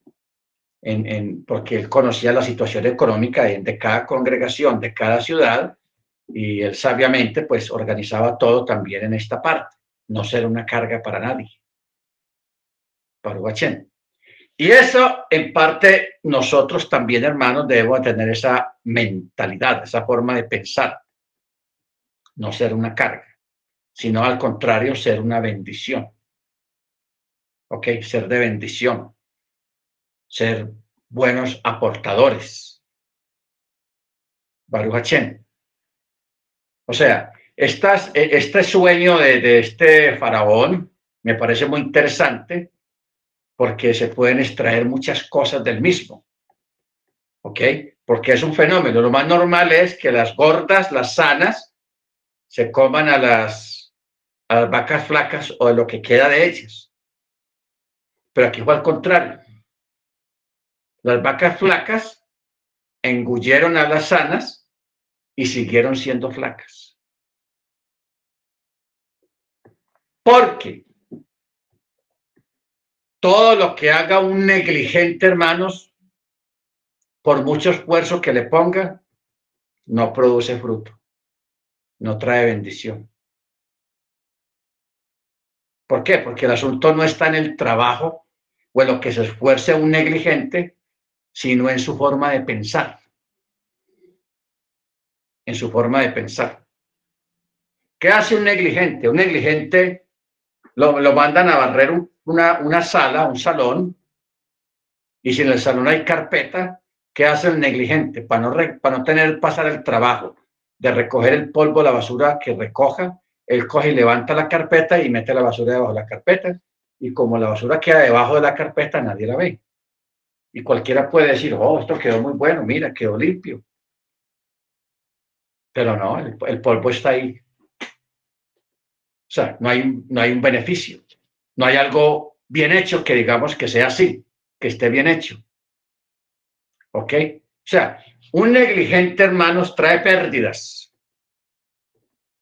en, porque él conocía la situación económica de cada congregación, de cada ciudad, y él sabiamente pues organizaba todo también en esta parte, no ser una carga para nadie. Para Huachén. Y eso, en parte, nosotros también, hermanos, debemos tener esa mentalidad, esa forma de pensar. No ser una carga, sino al contrario, ser una bendición. ¿Ok? Ser de bendición. Ser buenos aportadores. Baruch o sea, e, este sueño de, este faraón me parece muy interesante porque se pueden extraer muchas cosas del mismo. ¿Ok? Porque es un fenómeno. Lo más normal es que las gordas, las sanas, se coman a las, a vacas flacas o de lo que queda de ellas. Pero aquí fue al contrario. Las vacas flacas engulleron a las sanas y siguieron siendo flacas. Porque todo lo que haga un negligente, hermanos, por mucho esfuerzo que le ponga, no produce fruto, no trae bendición. ¿Por qué? Porque el asunto no está en el trabajo o en lo que se esfuerce un negligente, sino en su forma de pensar en su forma de pensar. ¿Qué hace un negligente? Un negligente lo, lo mandan a barrer una, una sala, un salón, y si en el salón hay carpeta, ¿qué hace el negligente? Para no, para no tener pasar el trabajo de recoger el polvo, la basura que recoja, él coge y levanta la carpeta y mete la basura debajo de la carpeta, y como la basura queda debajo de la carpeta, nadie la ve. Y cualquiera puede decir, oh, esto quedó muy bueno, mira, quedó limpio. Pero no, el, polvo está ahí. O sea, no hay, no hay un beneficio. No hay algo bien hecho que digamos que sea así, que esté bien hecho. ¿Ok? O sea, un negligente, hermanos, trae pérdidas.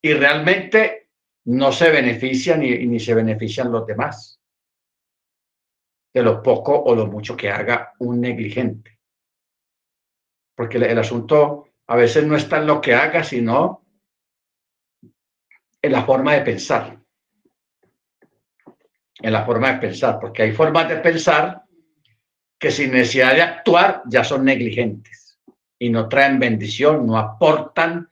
Y realmente no se beneficia ni, ni se benefician los demás de lo poco o lo mucho que haga un negligente. Porque el, asunto a veces no está en lo que haga, sino en la forma de pensar. En la forma de pensar, porque hay formas de pensar que sin necesidad de actuar ya son negligentes y no traen bendición, no aportan,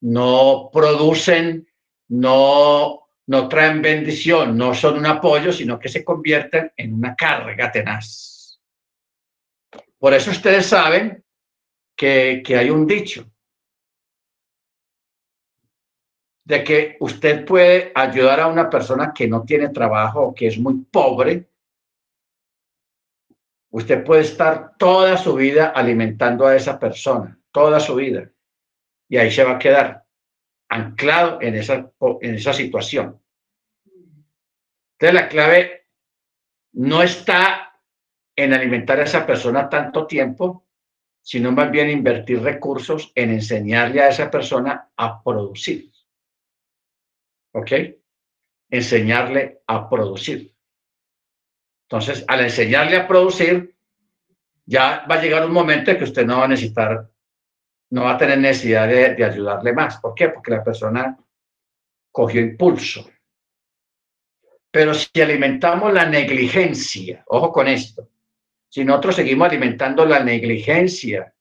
no producen, no no traen bendición, no son un apoyo, sino que se convierten en una carga tenaz. Por eso ustedes saben que, hay un dicho de que usted puede ayudar a una persona que no tiene trabajo o que es muy pobre. Usted puede estar toda su vida alimentando a esa persona, toda su vida, y ahí se va a quedar anclado en esa, en esa situación. Entonces la clave no está en alimentar a esa persona tanto tiempo, sino más bien invertir recursos en enseñarle a esa persona a producir. ¿Ok? Enseñarle a producir. Entonces, al enseñarle a producir, ya va a llegar un momento en que usted no va a necesitar no va a tener necesidad de, ayudarle más. ¿Por qué? Porque la persona cogió impulso. Pero si alimentamos la negligencia, ojo con esto, si nosotros seguimos alimentando la negligencia,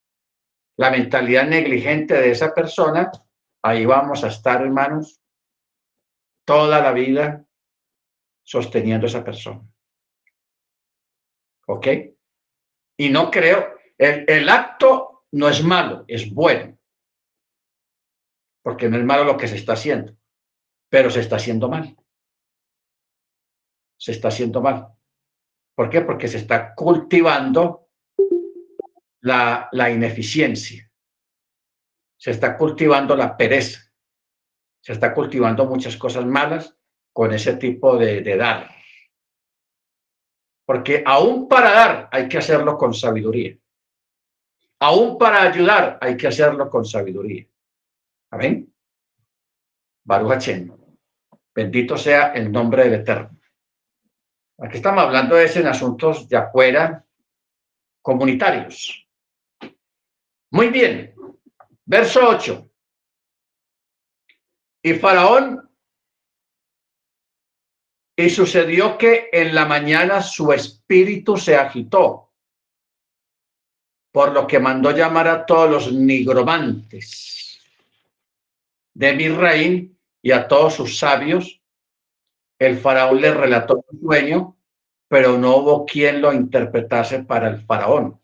la mentalidad negligente de esa persona, ahí vamos a estar, hermanos, toda la vida sosteniendo a esa persona. ¿Ok? Y no creo, el, el acto no es malo, es bueno. Porque no es malo lo que se está haciendo, pero se está haciendo mal. Se está haciendo mal. ¿Por qué? Porque se está cultivando la, ineficiencia. Se está cultivando la pereza. Se está cultivando muchas cosas malas con ese tipo de, dar. Porque aún para dar hay que hacerlo con sabiduría. Aún para ayudar hay que hacerlo con sabiduría. Amén. Baruch Bendito sea el nombre del Eterno. Aquí estamos hablando de en asuntos de afuera comunitarios. Muy bien. Verso 8. Y Faraón, y sucedió que en la mañana su espíritu se agitó por lo que mandó llamar a todos los nigromantes de Misraín y a todos sus sabios. El faraón le relató su sueño, pero no hubo quien lo interpretase para el faraón.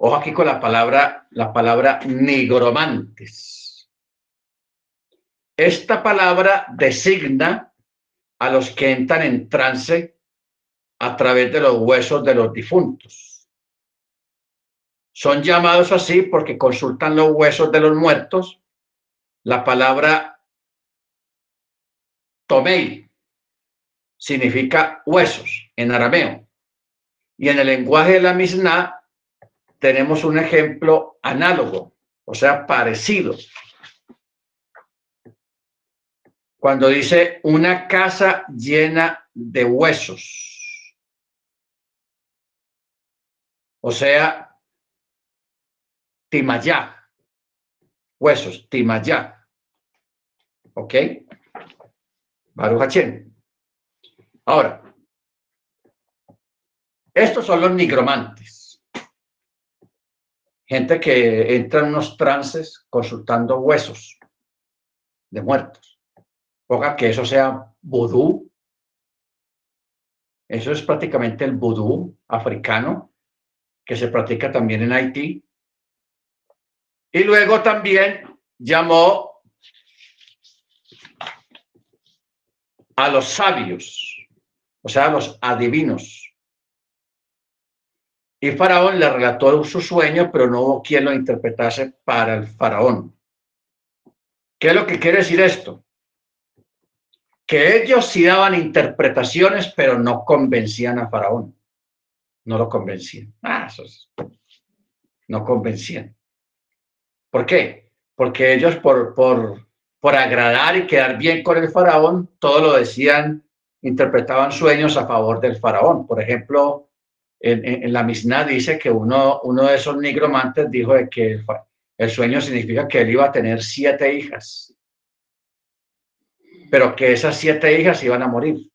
Ojo aquí con la palabra, la palabra nigromantes. Esta palabra designa a los que entran en trance a través de los huesos de los difuntos. Son llamados así porque consultan los huesos de los muertos. La palabra tomei significa huesos en arameo. Y en el lenguaje de la Mishnah tenemos un ejemplo análogo, o sea, parecido. Cuando dice una casa llena de huesos. O sea, Timayá, huesos, Timayá. ¿Ok? Baruch Ahora, estos son los nigromantes. Gente que entra en unos trances consultando huesos de muertos. Ponga que eso sea vudú. Eso es prácticamente el vudú africano que se practica también en Haití. Y luego también llamó a los sabios, o sea, los adivinos. Y Faraón le relató su sueño, pero no hubo quien lo interpretase para el Faraón. ¿Qué es lo que quiere decir esto? Que ellos sí daban interpretaciones, pero no convencían a Faraón. No lo convencían. Ah, no convencían. ¿Por qué? Porque ellos por, por, por agradar y quedar bien con el faraón, todo lo decían, interpretaban sueños a favor del faraón. Por ejemplo, en, la Mishnah dice que uno, uno de esos nigromantes dijo de que el, sueño significa que él iba a tener siete hijas, pero que esas siete hijas iban a morir.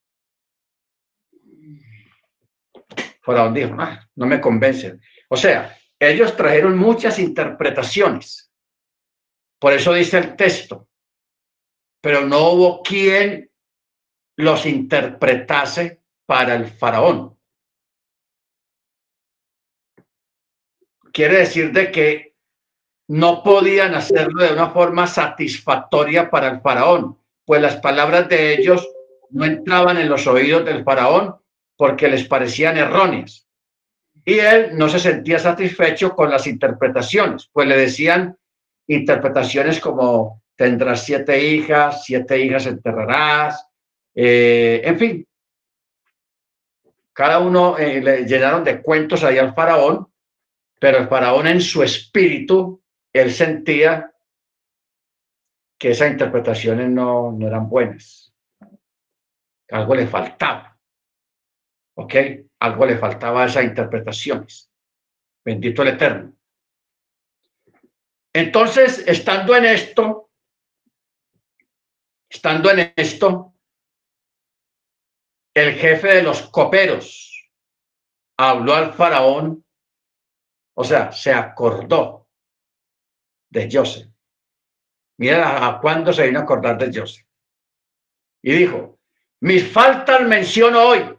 Faraón dijo, ah, no me convencen. O sea, ellos trajeron muchas interpretaciones. Por eso dice el texto, pero no hubo quien los interpretase para el faraón. Quiere decir de que no podían hacerlo de una forma satisfactoria para el faraón, pues las palabras de ellos no entraban en los oídos del faraón porque les parecían erróneas. Y él no se sentía satisfecho con las interpretaciones, pues le decían interpretaciones como tendrás siete hijas, siete hijas enterrarás, eh, en fin. Cada uno eh, le llenaron de cuentos ahí al faraón, pero el faraón en su espíritu, él sentía que esas interpretaciones no, no eran buenas. Algo le faltaba. ¿Ok? Algo le faltaba a esas interpretaciones. Bendito el Eterno. Entonces, estando en esto, estando en esto, el jefe de los coperos habló al faraón, o sea, se acordó de Joseph. Mira a cuándo se vino a acordar de Joseph. Y dijo, mis faltas menciono hoy.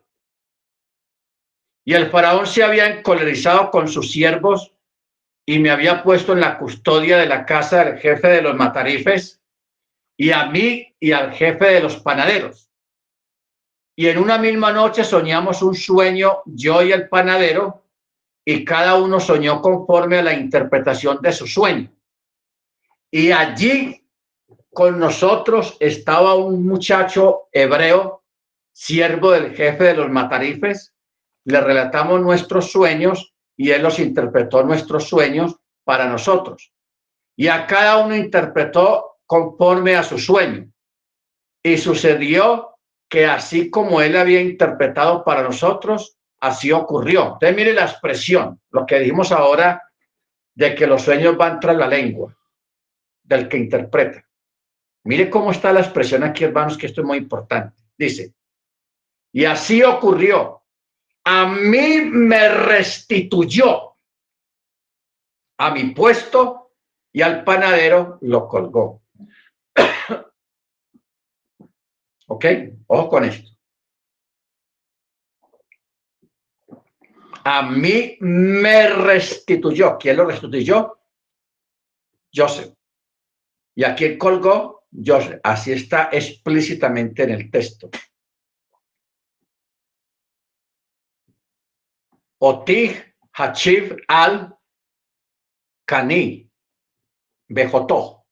Y el faraón se había encolerizado con sus siervos y me había puesto en la custodia de la casa del jefe de los matarifes y a mí y al jefe de los panaderos. Y en una misma noche soñamos un sueño, yo y el panadero, y cada uno soñó conforme a la interpretación de su sueño. Y allí con nosotros estaba un muchacho hebreo, siervo del jefe de los matarifes. Le relatamos nuestros sueños y él los interpretó nuestros sueños para nosotros. Y a cada uno interpretó conforme a su sueño. Y sucedió que así como él había interpretado para nosotros, así ocurrió. Entonces mire la expresión, lo que dijimos ahora de que los sueños van tras la lengua del que interpreta. Mire cómo está la expresión aquí, hermanos, que esto es muy importante. Dice, y así ocurrió a mí me restituyó a mi puesto y al panadero lo colgó. ¿Ok? Ojo con esto. A mí me restituyó. ¿Quién lo restituyó? Joseph. ¿Y a quién colgó? Joseph. Así está explícitamente en el texto. Otih Hachiv al Kani Bejotó.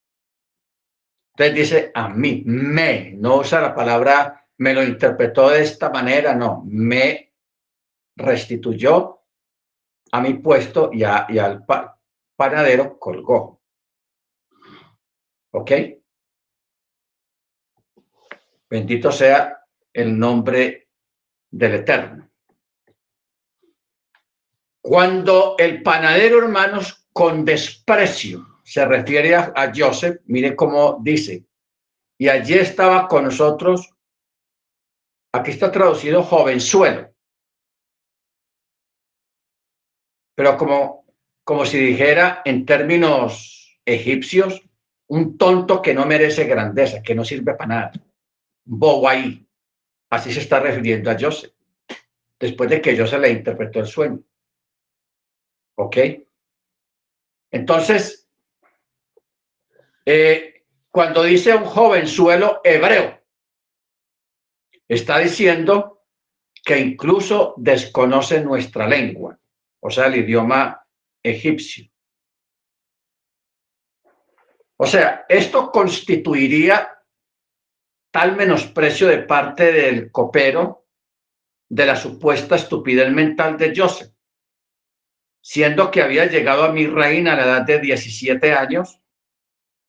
Entonces dice a mí, me, no usa la palabra, me lo interpretó de esta manera, no, me restituyó a mi puesto y, y al panadero colgó. ¿Ok? Bendito sea el nombre del Eterno. Cuando el panadero, hermanos, con desprecio se refiere a, Joseph, mire cómo dice, y allí estaba con nosotros, aquí está traducido jovenzuelo, pero como, como si dijera en términos egipcios, un tonto que no merece grandeza, que no sirve para nada, bobo ahí. Así se está refiriendo a Joseph, después de que Joseph le interpretó el sueño. ¿Ok? Entonces, eh, cuando dice un joven suelo hebreo, está diciendo que incluso desconoce nuestra lengua, o sea, el idioma egipcio. O sea, esto constituiría tal menosprecio de parte del copero de la supuesta estupidez mental de Joseph, siendo que había llegado a mi reina a la edad de 17 años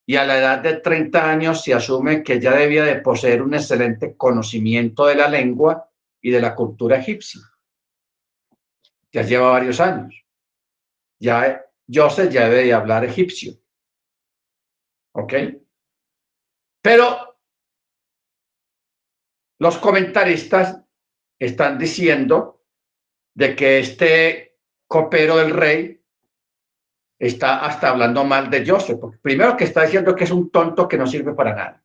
y a la edad de 30 años se asume que ya debía de poseer un excelente conocimiento de la lengua y de la cultura egipcia. Ya lleva varios años. Ya Joseph ya debe de hablar egipcio. ¿Ok? Pero los comentaristas están diciendo de que este copero del rey está hasta hablando mal de Joseph. primero que está diciendo que es un tonto que no sirve para nada.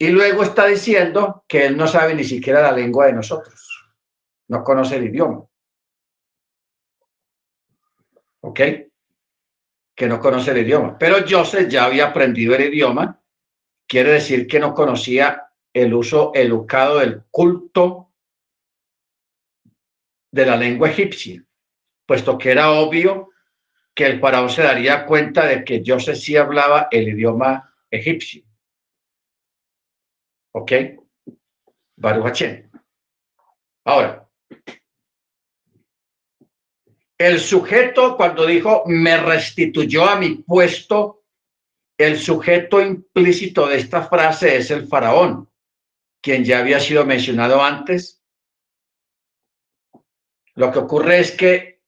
Y luego está diciendo que él no sabe ni siquiera la lengua de nosotros. No conoce el idioma. ¿Ok? Que no conoce el idioma. Pero Joseph ya había aprendido el idioma. Quiere decir que no conocía el uso educado del culto de la lengua egipcia, puesto que era obvio que el faraón se daría cuenta de que Joseph sí hablaba el idioma egipcio. ¿Ok? Baruch Ahora, el sujeto cuando dijo me restituyó a mi puesto, el sujeto implícito de esta frase es el faraón, quien ya había sido mencionado antes. Lo que ocurre es que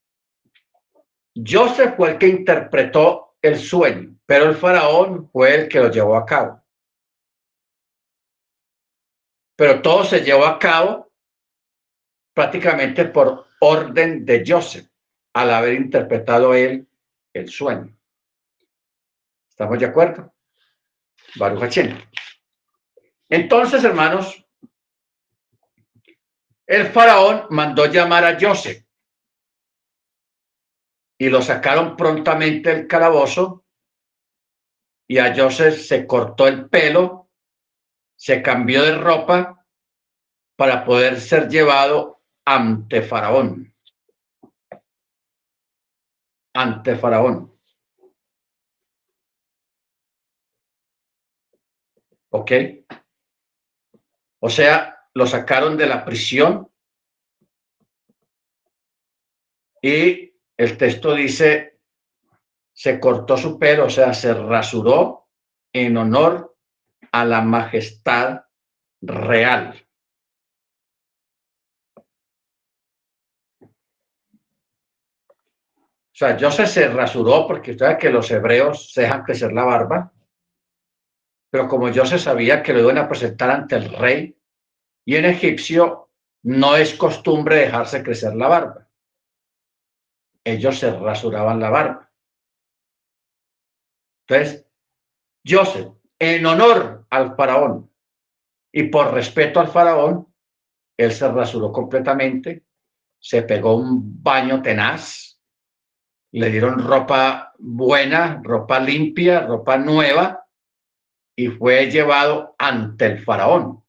Joseph fue el que interpretó el sueño, pero el faraón fue el que lo llevó a cabo. Pero todo se llevó a cabo prácticamente por orden de Joseph, al haber interpretado él el sueño. ¿Estamos de acuerdo? Baruch Entonces, hermanos, el faraón mandó llamar a Joseph y lo sacaron prontamente del calabozo y a Joseph se cortó el pelo, se cambió de ropa para poder ser llevado ante Faraón. Ante Faraón. ¿Ok? O sea, lo sacaron de la prisión y el texto dice, se cortó su pelo, o sea, se rasuró en honor a la majestad real. Sea, José se rasuró porque usted que los hebreos se dejan crecer la barba, pero como se sabía que lo iban a presentar ante el rey, y en egipcio no es costumbre dejarse crecer la barba ellos se rasuraban la barba. Entonces, Joseph, en honor al faraón y por respeto al faraón, él se rasuró completamente, se pegó un baño tenaz, le dieron ropa buena, ropa limpia, ropa nueva, y fue llevado ante el faraón.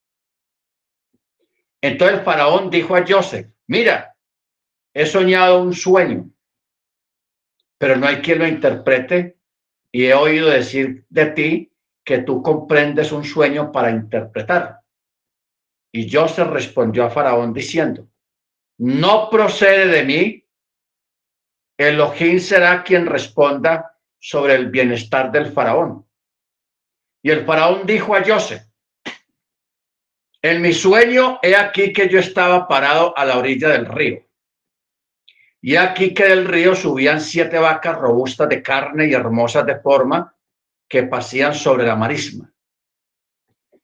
Entonces el faraón dijo a Joseph, mira, he soñado un sueño pero no hay quien lo interprete y he oído decir de ti que tú comprendes un sueño para interpretar. Y Joseph respondió a Faraón diciendo, no procede de mí, Elohim será quien responda sobre el bienestar del Faraón. Y el Faraón dijo a Joseph, en mi sueño he aquí que yo estaba parado a la orilla del río y aquí que del río subían siete vacas robustas de carne y hermosas de forma que pasían sobre la marisma.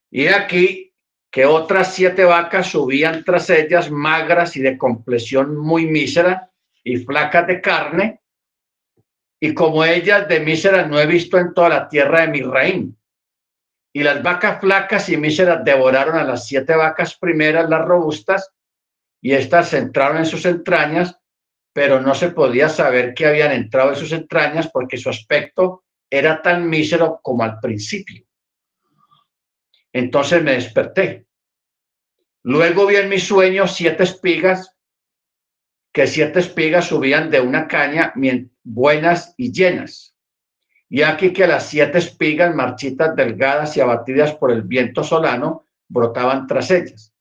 Y aquí que otras siete vacas subían tras ellas magras y de complexión muy mísera y flacas de carne. Y como ellas de míseras no he visto en toda la tierra de mi reino. Y las vacas flacas y míseras devoraron a las siete vacas primeras, las robustas, y éstas entraron en sus entrañas pero no se podía saber que habían entrado en sus entrañas porque su aspecto era tan mísero como al principio. Entonces me desperté. Luego vi en mi sueño siete espigas, que siete espigas subían de una caña buenas y llenas. Y aquí que las siete espigas marchitas, delgadas y abatidas por el viento solano, brotaban tras ellas.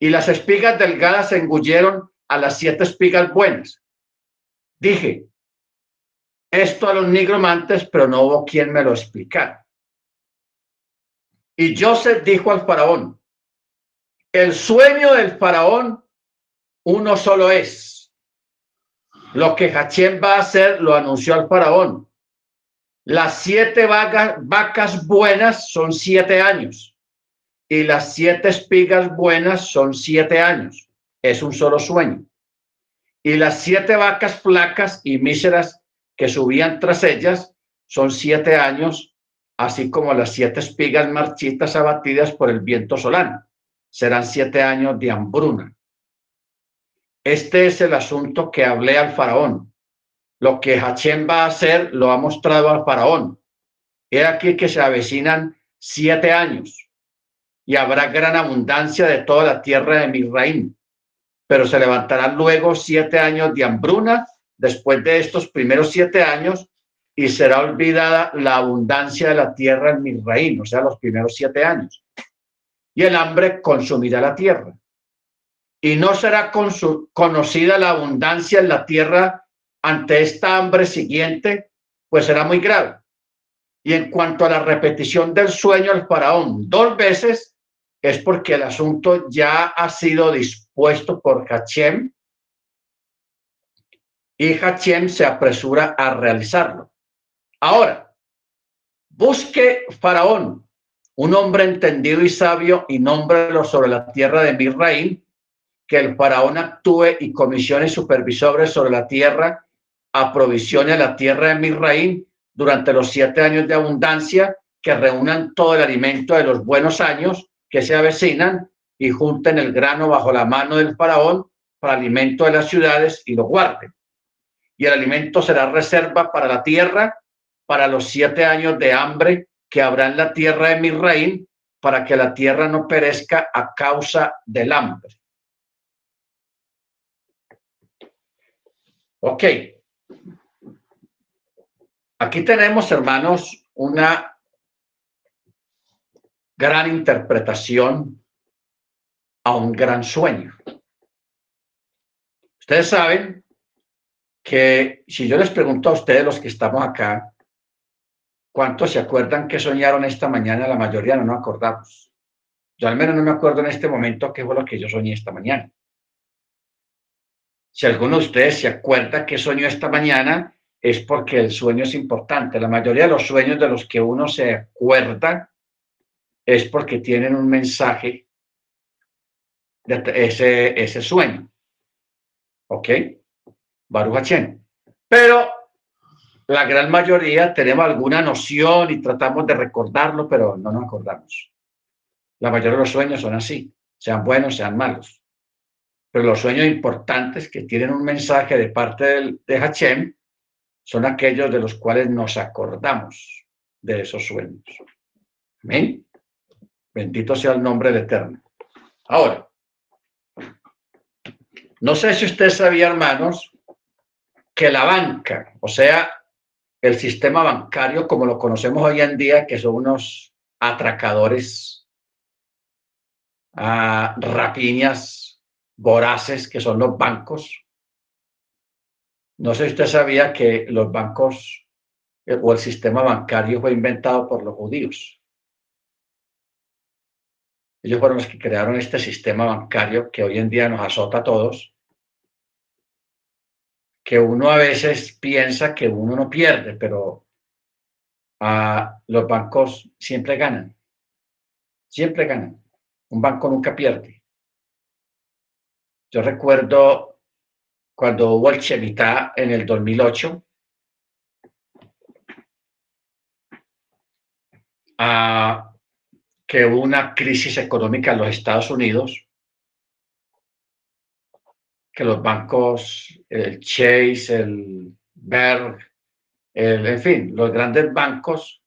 Y las espigas delgadas engulleron a las siete espigas buenas. Dije, esto a los nigromantes, pero no hubo quien me lo explicara. Y Joseph dijo al faraón, el sueño del faraón uno solo es. Lo que Hachem va a hacer lo anunció al faraón. Las siete vacas, buenas son siete años y las siete espigas buenas son siete años. Es un solo sueño. Y las siete vacas flacas y míseras que subían tras ellas son siete años, así como las siete espigas marchitas abatidas por el viento solano. Serán siete años de hambruna. Este es el asunto que hablé al faraón. Lo que Hachem va a hacer lo ha mostrado al faraón. He aquí que se avecinan siete años y habrá gran abundancia de toda la tierra de Misraim. Pero se levantarán luego siete años de hambruna después de estos primeros siete años y será olvidada la abundancia de la tierra en Misraim, o sea, los primeros siete años. Y el hambre consumirá la tierra y no será conocida la abundancia en la tierra ante esta hambre siguiente, pues será muy grave. Y en cuanto a la repetición del sueño al faraón dos veces, es porque el asunto ya ha sido dispuesto por Hachem y Hachem se apresura a realizarlo. Ahora, busque faraón, un hombre entendido y sabio, y nómbrelo sobre la tierra de Misraim, que el faraón actúe y comisione supervisores sobre la tierra, aprovisione la tierra de Misraín durante los siete años de abundancia, que reúnan todo el alimento de los buenos años que se avecinan y junten el grano bajo la mano del faraón para alimento de las ciudades y lo guarden. Y el alimento será reserva para la tierra para los siete años de hambre que habrá en la tierra de Misraín, para que la tierra no perezca a causa del hambre. Ok. Aquí tenemos, hermanos, una gran interpretación a un gran sueño. Ustedes saben que si yo les pregunto a ustedes, los que estamos acá, ¿cuántos se acuerdan que soñaron esta mañana? La mayoría no nos acordamos. Yo al menos no me acuerdo en este momento qué fue lo que yo soñé esta mañana. Si alguno de ustedes se acuerda que soñó esta mañana, es porque el sueño es importante. La mayoría de los sueños de los que uno se acuerda es porque tienen un mensaje de ese, ese sueño. ¿Ok? Baruch Pero la gran mayoría tenemos alguna noción y tratamos de recordarlo, pero no nos acordamos. La mayoría de los sueños son así, sean buenos, sean malos. Pero los sueños importantes que tienen un mensaje de parte de Hachem son aquellos de los cuales nos acordamos de esos sueños. Amén. Bendito sea el nombre de Eterno. Ahora, no sé si usted sabía, hermanos, que la banca, o sea, el sistema bancario como lo conocemos hoy en día, que son unos atracadores, ah, rapiñas, voraces que son los bancos. No sé si usted sabía que los bancos eh, o el sistema bancario fue inventado por los judíos. Ellos fueron los que crearon este sistema bancario que hoy en día nos azota a todos, que uno a veces piensa que uno no pierde, pero ah, los bancos siempre ganan. Siempre ganan. Un banco nunca pierde. Yo recuerdo cuando hubo el Chevita en el 2008, a que hubo una crisis económica en los Estados Unidos, que los bancos, el Chase, el Berg, el, en fin, los grandes bancos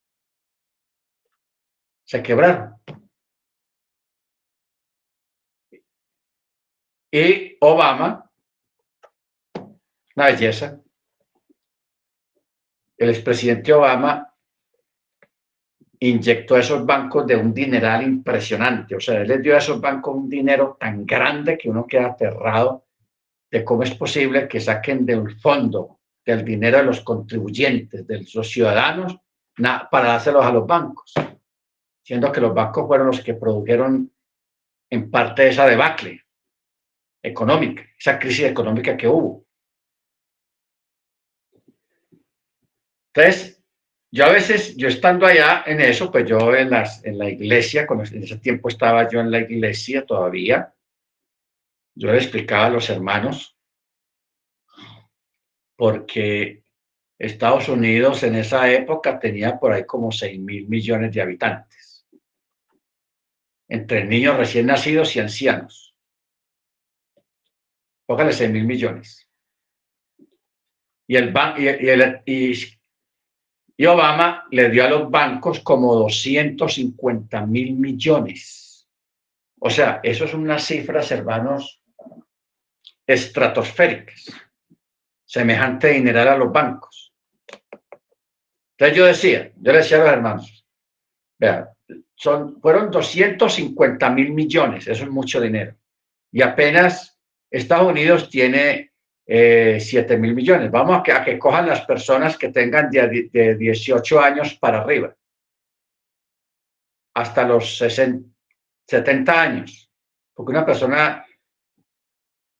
se quebraron. Y Obama, una belleza, el expresidente Obama inyectó a esos bancos de un dineral impresionante. O sea, él les dio a esos bancos un dinero tan grande que uno queda aterrado de cómo es posible que saquen del fondo del dinero de los contribuyentes, de los ciudadanos, para dárselos a los bancos, siendo que los bancos fueron los que produjeron en parte esa debacle económica, esa crisis económica que hubo. Entonces, yo a veces, yo estando allá en eso, pues yo en, las, en la iglesia, cuando en ese tiempo estaba yo en la iglesia todavía, yo le explicaba a los hermanos, porque Estados Unidos en esa época tenía por ahí como 6 mil millones de habitantes, entre niños recién nacidos y ancianos. Póngale 6 mil millones. Y, el, y, el, y, y Obama le dio a los bancos como 250 mil millones. O sea, eso es unas cifras, hermanos, estratosféricas, semejante dinero a los bancos. Entonces yo decía, yo le decía a los hermanos, vean, son, fueron 250 mil millones, eso es mucho dinero. Y apenas Estados Unidos tiene eh, 7 mil millones. Vamos a que, a que cojan las personas que tengan de, de 18 años para arriba, hasta los 60, 70 años. Porque una persona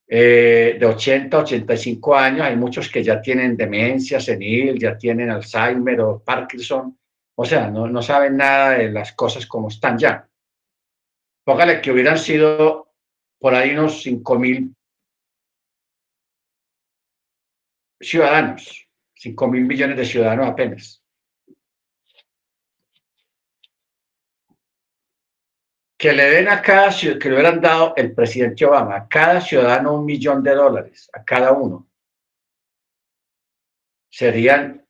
eh, de 80, 85 años, hay muchos que ya tienen demencia senil, ya tienen Alzheimer o Parkinson, o sea, no, no saben nada de las cosas como están ya. Póngale que hubieran sido por ahí unos 5 mil ciudadanos, 5 mil millones de ciudadanos apenas. Que le den a cada ciudadano, que le hubieran dado el presidente Obama, a cada ciudadano un millón de dólares, a cada uno. Serían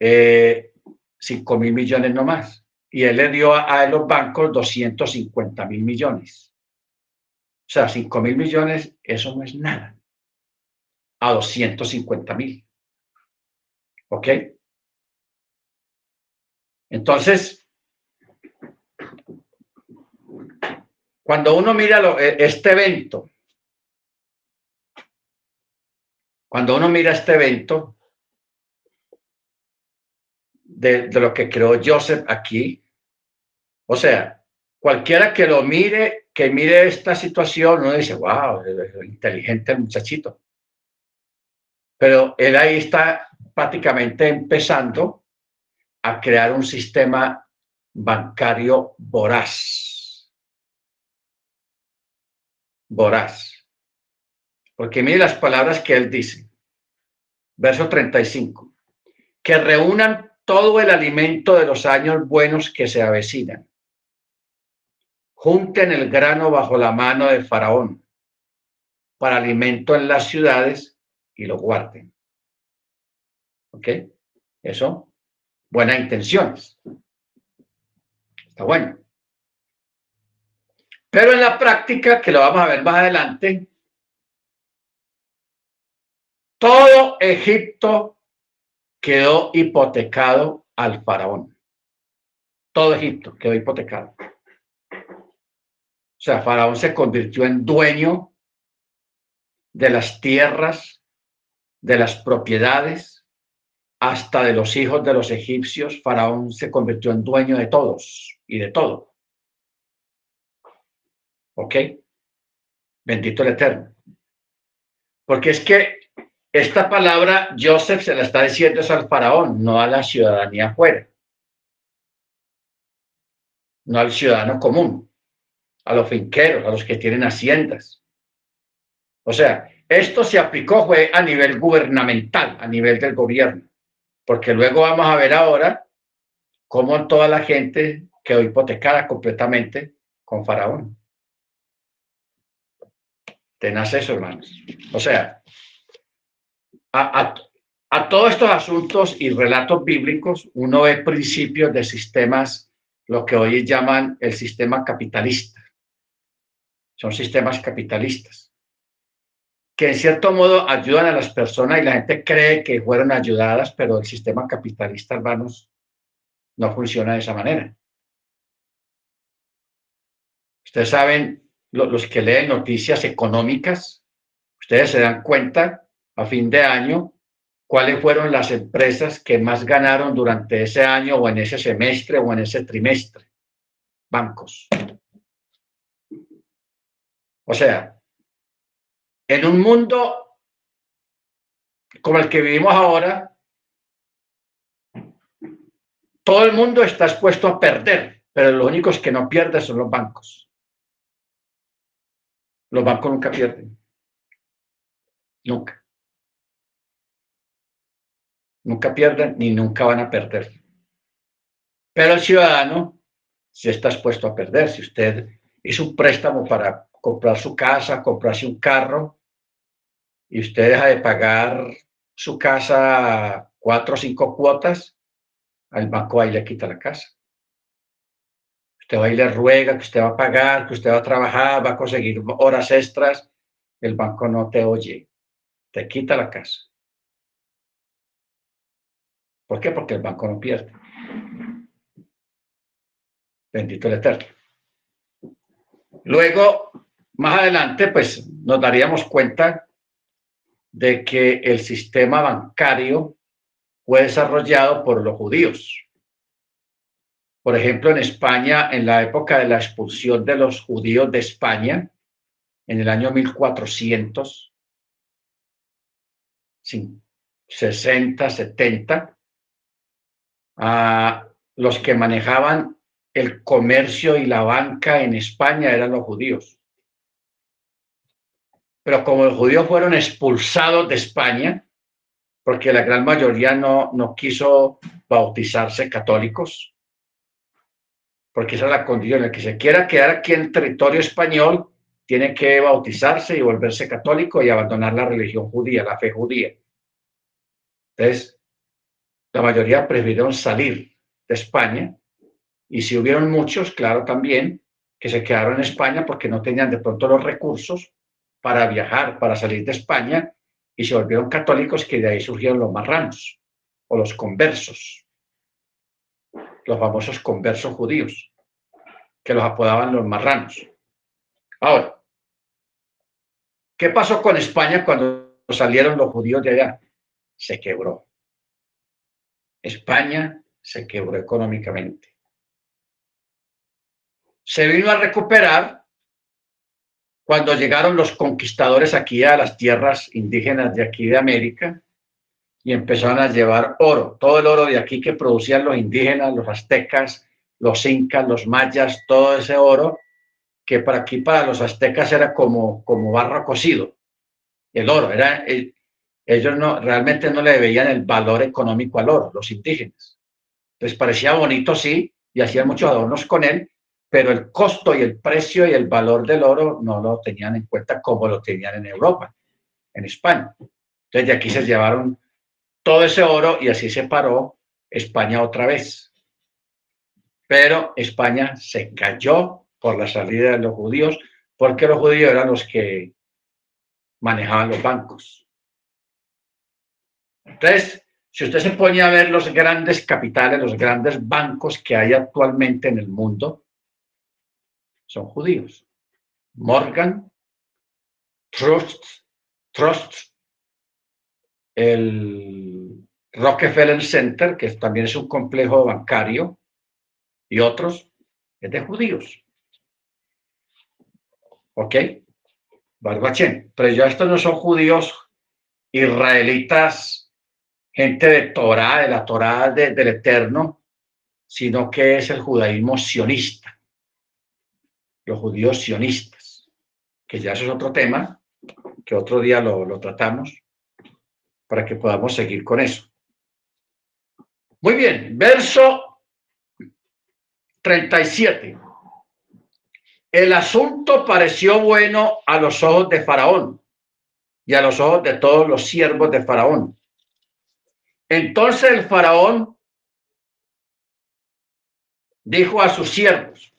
eh, 5 mil millones no más. Y él le dio a, a los bancos 250 mil millones. O sea, 5 mil millones, eso no es nada a 250 mil. ¿Ok? Entonces, cuando uno mira lo, e, este evento, cuando uno mira este evento de, de lo que creó Joseph aquí, o sea, cualquiera que lo mire, que mire esta situación, uno dice, wow, inteligente el muchachito. Pero él ahí está prácticamente empezando a crear un sistema bancario voraz. Voraz. Porque mire las palabras que él dice. Verso 35. Que reúnan todo el alimento de los años buenos que se avecinan. Junten el grano bajo la mano de Faraón para alimento en las ciudades y lo guarden. ¿Ok? Eso, buenas intenciones. Está bueno. Pero en la práctica, que lo vamos a ver más adelante, todo Egipto quedó hipotecado al faraón. Todo Egipto quedó hipotecado. O sea, Faraón se convirtió en dueño de las tierras de las propiedades hasta de los hijos de los egipcios, Faraón se convirtió en dueño de todos y de todo. ¿Ok? Bendito el Eterno. Porque es que esta palabra Joseph se la está diciendo es al faraón, no a la ciudadanía afuera. No al ciudadano común, a los finqueros, a los que tienen haciendas. O sea, esto se aplicó fue a nivel gubernamental, a nivel del gobierno, porque luego vamos a ver ahora cómo toda la gente quedó hipotecada completamente con Faraón. Tenaz eso, hermanos. O sea, a, a, todos estos asuntos y relatos bíblicos, uno ve principios de sistemas, lo que hoy llaman el sistema capitalista. Son sistemas capitalistas que en cierto modo ayudan a las personas y la gente cree que fueron ayudadas, pero el sistema capitalista, hermanos, no funciona de esa manera. Ustedes saben, los que leen noticias económicas, ustedes se dan cuenta a fin de año cuáles fueron las empresas que más ganaron durante ese año o en ese semestre o en ese trimestre. Bancos. O sea, en un mundo como el que vivimos ahora, todo el mundo está expuesto a perder, pero los únicos que no pierden son los bancos. Los bancos nunca pierden. Nunca. Nunca pierden ni nunca van a perder. Pero el ciudadano se está expuesto a perder. Si usted hizo un préstamo para comprar su casa, comprarse un carro, y usted deja de pagar su casa cuatro o cinco cuotas, al banco ahí le quita la casa. Usted va y le ruega que usted va a pagar, que usted va a trabajar, va a conseguir horas extras, el banco no te oye, te quita la casa. ¿Por qué? Porque el banco no pierde. Bendito el Eterno. Luego, más adelante, pues nos daríamos cuenta de que el sistema bancario fue desarrollado por los judíos. Por ejemplo, en España, en la época de la expulsión de los judíos de España, en el año 1400, 60, 70, a los que manejaban el comercio y la banca en España eran los judíos. Pero como los judíos fueron expulsados de España, porque la gran mayoría no, no quiso bautizarse católicos, porque esa es la condición, el que se quiera quedar aquí en el territorio español tiene que bautizarse y volverse católico y abandonar la religión judía, la fe judía. Entonces, la mayoría prefirieron salir de España y si hubieron muchos, claro, también que se quedaron en España porque no tenían de pronto los recursos para viajar, para salir de España, y se volvieron católicos, que de ahí surgieron los marranos o los conversos, los famosos conversos judíos, que los apodaban los marranos. Ahora, ¿qué pasó con España cuando salieron los judíos de allá? Se quebró. España se quebró económicamente. Se vino a recuperar cuando llegaron los conquistadores aquí a las tierras indígenas de aquí de América y empezaron a llevar oro, todo el oro de aquí que producían los indígenas, los aztecas, los incas, los mayas, todo ese oro que para aquí, para los aztecas era como, como barro cocido. El oro, era, ellos no, realmente no le veían el valor económico al oro, los indígenas. Les parecía bonito, sí, y hacían muchos adornos con él, pero el costo y el precio y el valor del oro no lo tenían en cuenta como lo tenían en Europa, en España. Entonces de aquí se llevaron todo ese oro y así se paró España otra vez. Pero España se cayó por la salida de los judíos, porque los judíos eran los que manejaban los bancos. Entonces, si usted se pone a ver los grandes capitales, los grandes bancos que hay actualmente en el mundo, son judíos. Morgan, Trust, Trust, el Rockefeller Center, que también es un complejo bancario, y otros, es de judíos. ¿Ok? Barbachén. Pero ya estos no son judíos israelitas, gente de Torah, de la Torah del Eterno, sino que es el judaísmo sionista los judíos sionistas, que ya eso es otro tema, que otro día lo, lo tratamos, para que podamos seguir con eso. Muy bien, verso 37. El asunto pareció bueno a los ojos de Faraón y a los ojos de todos los siervos de Faraón. Entonces el Faraón dijo a sus siervos,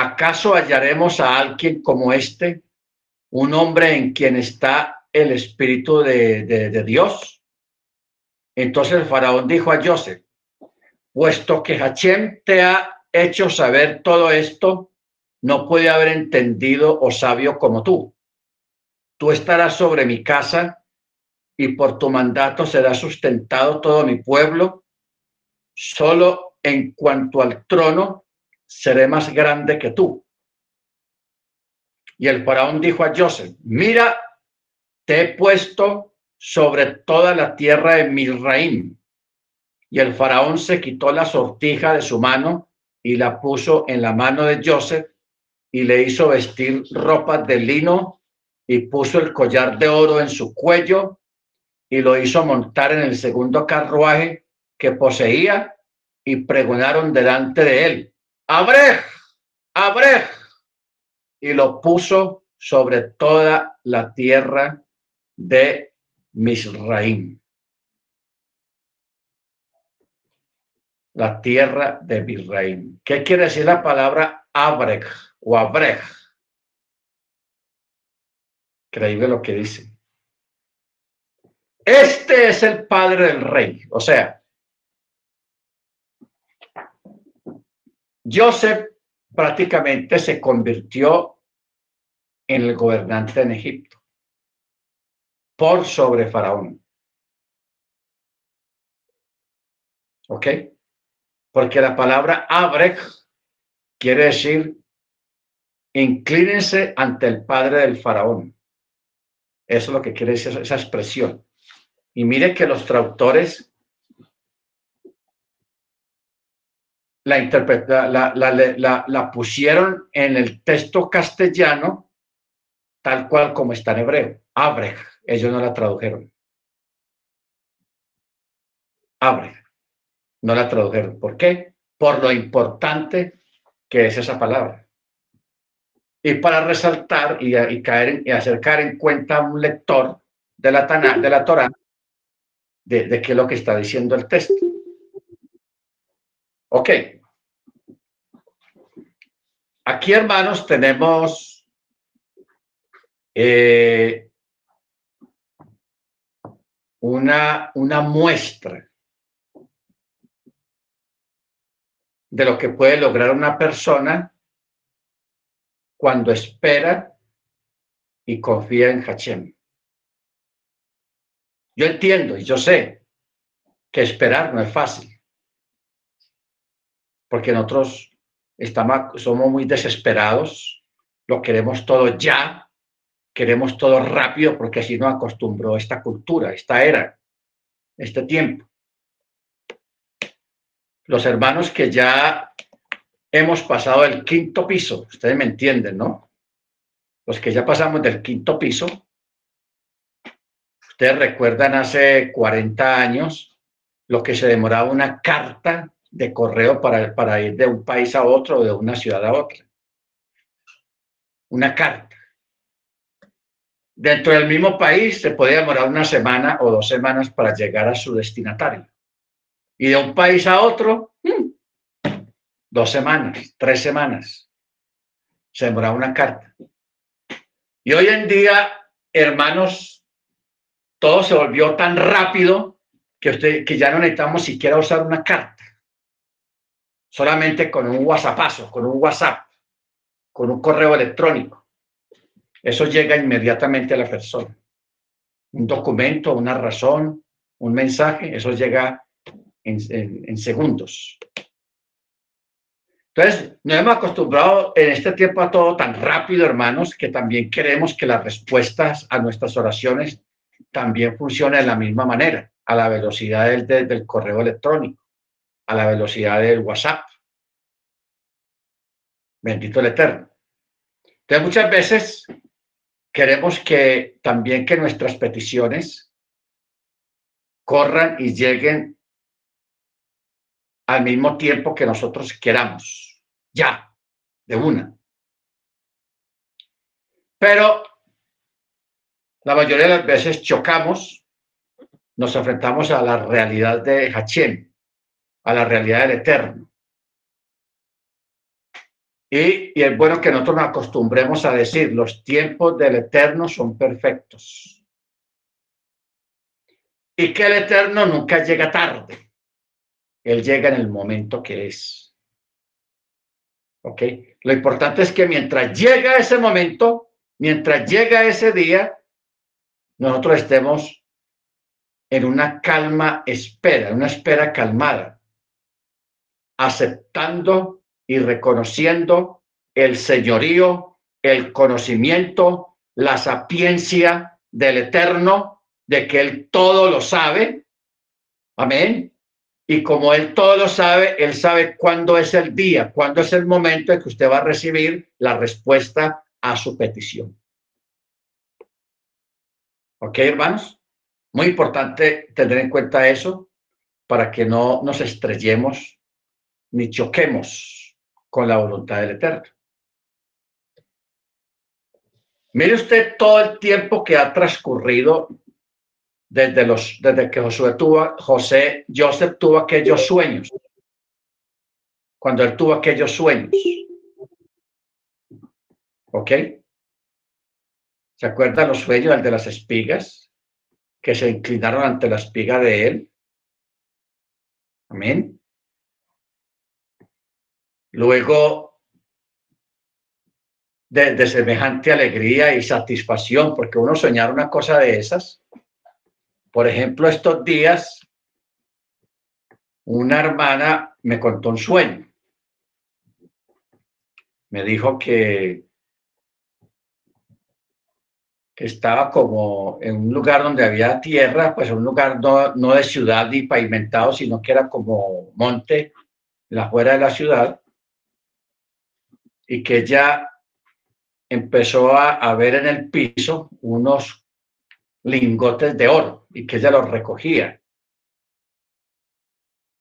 ¿acaso hallaremos a alguien como este un hombre en quien está el Espíritu de, Dios. Entonces el faraón dijo a Joseph, puesto que Hachem te ha hecho saber todo esto, no puede haber entendido o sabio como tú. Tú estarás sobre mi casa y por tu mandato será sustentado todo mi pueblo. Solo en cuanto al trono, seré más grande que tú. Y el faraón dijo a Joseph, mira, te he puesto sobre toda la tierra de Misraim. Y el faraón se quitó la sortija de su mano y la puso en la mano de Joseph y le hizo vestir ropas de lino y puso el collar de oro en su cuello y lo hizo montar en el segundo carruaje que poseía y pregonaron delante de él, Abrej, Abrej, y lo puso sobre toda la tierra de Misraim. La tierra de Misraim. ¿Qué quiere decir la palabra Abrej o Abrej? Creíble lo que dice. Este es el padre del rey. O sea, Joseph prácticamente se convirtió en el gobernante en Egipto por sobre Faraón. ¿Ok? Porque la palabra Abrek quiere decir inclínense ante el padre del Faraón. Eso es lo que quiere decir esa expresión. Y mire que los traductores la, la, la, pusieron en el texto castellano tal cual como está en hebreo. Abre, ellos no la tradujeron. Abre, no la tradujeron. ¿Por qué? Por lo importante que es esa palabra. Y para resaltar y, caer y acercar en cuenta a un lector de la, de la Torah de, qué es lo que está diciendo el texto. Ok. Aquí, hermanos, tenemos eh, una, una muestra de lo que puede lograr una persona cuando espera y confía en Hachem. Yo entiendo y yo sé que esperar no es fácil, porque nosotros estamos, somos muy desesperados, lo queremos todo ya, queremos todo rápido, porque así nos acostumbró esta cultura, esta era, este tiempo. Los hermanos que ya hemos pasado el quinto piso, ustedes me entienden, ¿no? Los que ya pasamos del quinto piso, Ustedes recuerdan hace 40 años lo que se demoraba una carta de correo para, para ir de un país a otro o de una ciudad a otra. Una carta. Dentro del mismo país se podía demorar una semana o dos semanas para llegar a su destinatario. Y de un país a otro, mm, dos semanas, tres semanas. Se demoraba una carta. Y hoy en día, hermanos, todo se volvió tan rápido que, usted, que ya no necesitamos siquiera usar una carta. Solamente con un WhatsAppazo, con un WhatsApp, con un correo electrónico. Eso llega inmediatamente a la persona. Un documento, una razón, un mensaje, eso llega en, en segundos. Entonces, nos hemos acostumbrado en este tiempo a todo tan rápido, hermanos, que también queremos que las respuestas a nuestras oraciones también funciona de la misma manera, a la velocidad del, del, correo electrónico, a la velocidad del WhatsApp. Bendito el Eterno. Entonces, muchas veces queremos que también que nuestras peticiones corran y lleguen al mismo tiempo que nosotros queramos, ya, de una. Pero la mayoría de las veces chocamos, nos enfrentamos a la realidad de Hachem, a la realidad del Eterno. Y, y es bueno que nosotros nos acostumbremos a decir, los tiempos del Eterno son perfectos. Y que el Eterno nunca llega tarde. Él llega en el momento que es. ¿Ok? Lo importante es que mientras llega ese momento, mientras llega ese día, nosotros estemos en una calma espera, una espera calmada, aceptando y reconociendo el señorío, el conocimiento, la sapiencia del Eterno, de que Él todo lo sabe. Amén. Y como Él todo lo sabe, Él sabe cuándo es el día, cuándo es el momento en que usted va a recibir la respuesta a su petición. ¿Ok, hermanos? Muy importante tener en cuenta eso para que no nos estrellemos ni choquemos con la voluntad del Eterno. Mire usted todo el tiempo que ha transcurrido desde, los, desde que Josué tuvo, José, Joseph tuvo aquellos sueños. Cuando él tuvo aquellos sueños. ¿Ok? ¿Se acuerdan los sueños, el de las espigas? Que se inclinaron ante la espiga de él. Amén. Luego, de, semejante alegría y satisfacción, porque uno soñar una cosa de esas. Por ejemplo, estos días, una hermana me contó un sueño. Me dijo que que estaba como en un lugar donde había tierra, pues un lugar no, no de ciudad ni pavimentado, sino que era como monte, la afuera de la ciudad, y que ella empezó a, a ver en el piso unos lingotes de oro y que ella los recogía.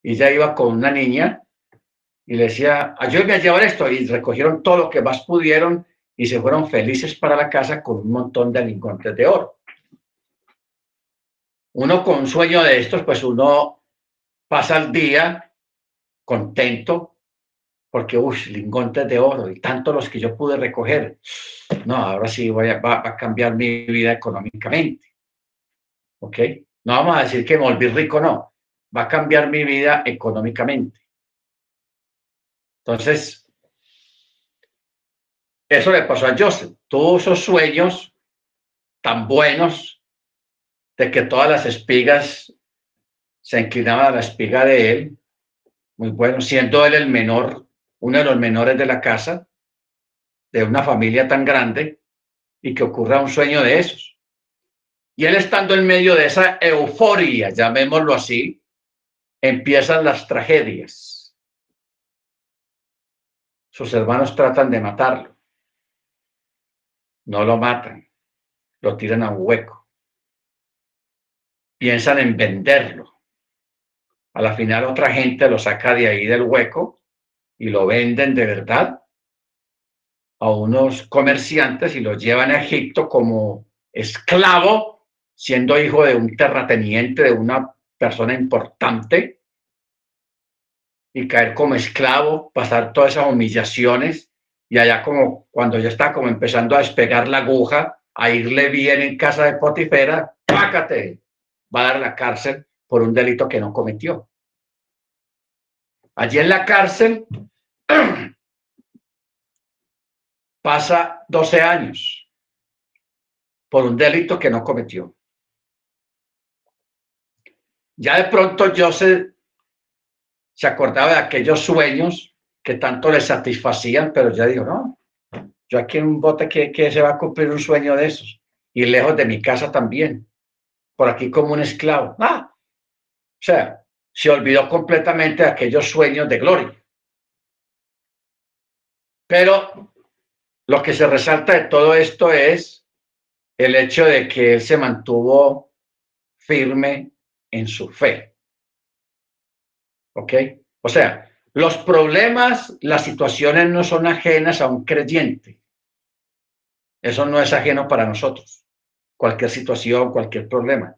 Y ella iba con una niña y le decía, ayúdame a llevar esto, y recogieron todo lo que más pudieron y se fueron felices para la casa con un montón de lingotes de oro. Uno con un sueño de estos, pues uno pasa el día contento porque, uff, lingotes de oro y tanto los que yo pude recoger. No, ahora sí voy a, va, a cambiar mi vida económicamente. ¿Ok? No vamos a decir que me volví rico, no. Va a cambiar mi vida económicamente. Entonces, eso le pasó a Joseph. Tuvo esos sueños tan buenos de que todas las espigas se inclinaban a la espiga de él. Muy bueno, siendo él el menor, uno de los menores de la casa, de una familia tan grande, y que ocurra un sueño de esos. Y él estando en medio de esa euforia, llamémoslo así, empiezan las tragedias. Sus hermanos tratan de matarlo no lo matan, lo tiran a un hueco. Piensan en venderlo. A la final otra gente lo saca de ahí del hueco y lo venden de verdad a unos comerciantes y lo llevan a Egipto como esclavo, siendo hijo de un terrateniente, de una persona importante, y caer como esclavo, pasar todas esas humillaciones y allá como cuando ya está como empezando a despegar la aguja, a irle bien en casa de Potifera, pácate, va a dar la cárcel por un delito que no cometió. Allí en la cárcel pasa 12 años por un delito que no cometió. Ya de pronto yo se acordaba de aquellos sueños que tanto le satisfacían, pero ya digo, no, yo aquí en un bote que, que se va a cumplir un sueño de esos, y lejos de mi casa también, por aquí como un esclavo. Ah, o sea, se olvidó completamente de aquellos sueños de gloria. Pero lo que se resalta de todo esto es el hecho de que él se mantuvo firme en su fe. ¿Ok? O sea, los problemas, las situaciones no son ajenas a un creyente. Eso no es ajeno para nosotros. Cualquier situación, cualquier problema.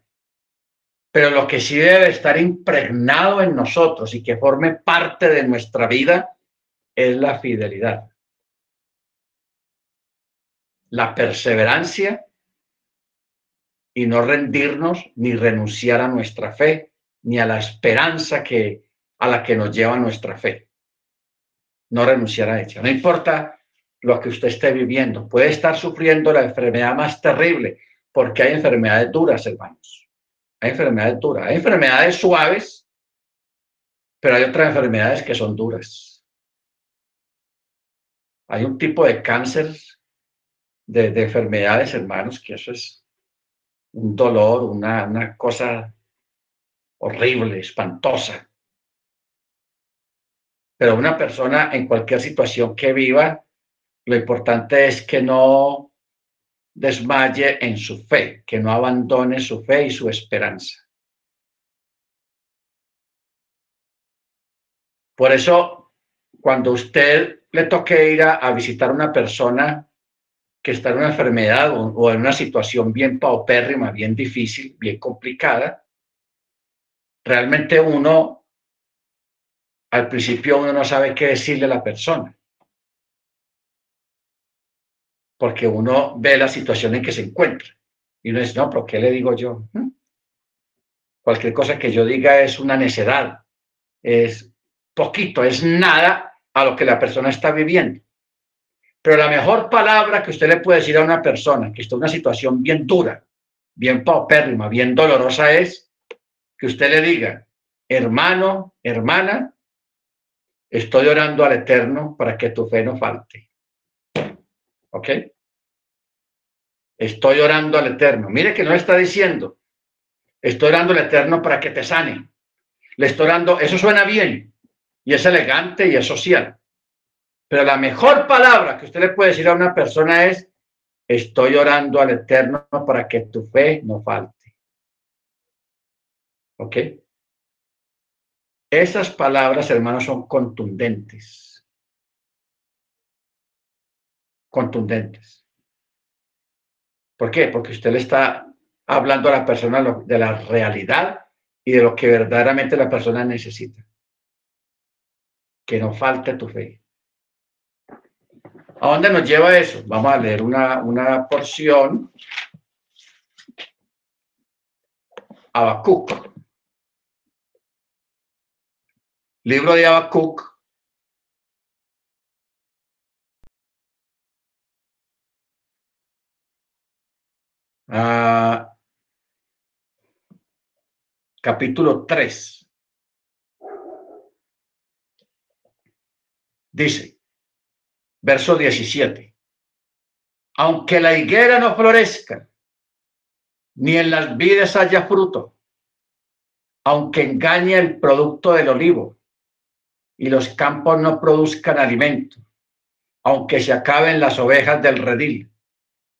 Pero lo que sí debe estar impregnado en nosotros y que forme parte de nuestra vida es la fidelidad. la perseverancia y no rendirnos ni renunciar a nuestra fe ni a la esperanza que a la que nos lleva nuestra fe. No renunciar a ella. No importa lo que usted esté viviendo. Puede estar sufriendo la enfermedad más terrible, porque hay enfermedades duras, hermanos. Hay enfermedades duras. Hay enfermedades suaves, pero hay otras enfermedades que son duras. Hay un tipo de cáncer, de, de enfermedades, hermanos, que eso es un dolor, una, una cosa horrible, espantosa. Pero una persona en cualquier situación que viva, lo importante es que no desmaye en su fe, que no abandone su fe y su esperanza. Por eso, cuando usted le toque ir a, visitar a una persona que está en una enfermedad o, o, en una situación bien paupérrima, bien difícil, bien complicada, realmente uno, al principio uno no sabe qué decirle a la persona. Porque uno ve la situación en que se encuentra. Y uno dice, no, pero ¿qué le digo yo? ¿Mm? Cualquier cosa que yo diga es una necedad, es poquito, es nada a lo que la persona está viviendo. Pero la mejor palabra que usted le puede decir a una persona que está en una situación bien dura, bien paupérrima, bien dolorosa es que usted le diga, hermano, hermana, estoy orando al Eterno para que tu fe no falte. ¿Ok? Estoy orando al Eterno. Mire que no está diciendo, estoy orando al Eterno para que te sane. Le estoy orando, eso suena bien y es elegante y es social. Pero la mejor palabra que usted le puede decir a una persona es, estoy orando al Eterno para que tu fe no falte. ¿Ok? Esas palabras, hermanos, son contundentes. Contundentes. ¿Por qué? Porque usted le está hablando a la persona de la realidad y de lo que verdaderamente la persona necesita. Que no falte tu fe. ¿A dónde nos lleva eso? Vamos a leer una, una porción. Habacuc. Libro de Habacuc. Ah, capítulo 3. Dice, verso 17. Aunque la higuera no florezca, ni en las vides haya fruto, aunque engañe el producto del olivo, y los campos no produzcan alimento, aunque se acaben las ovejas del redil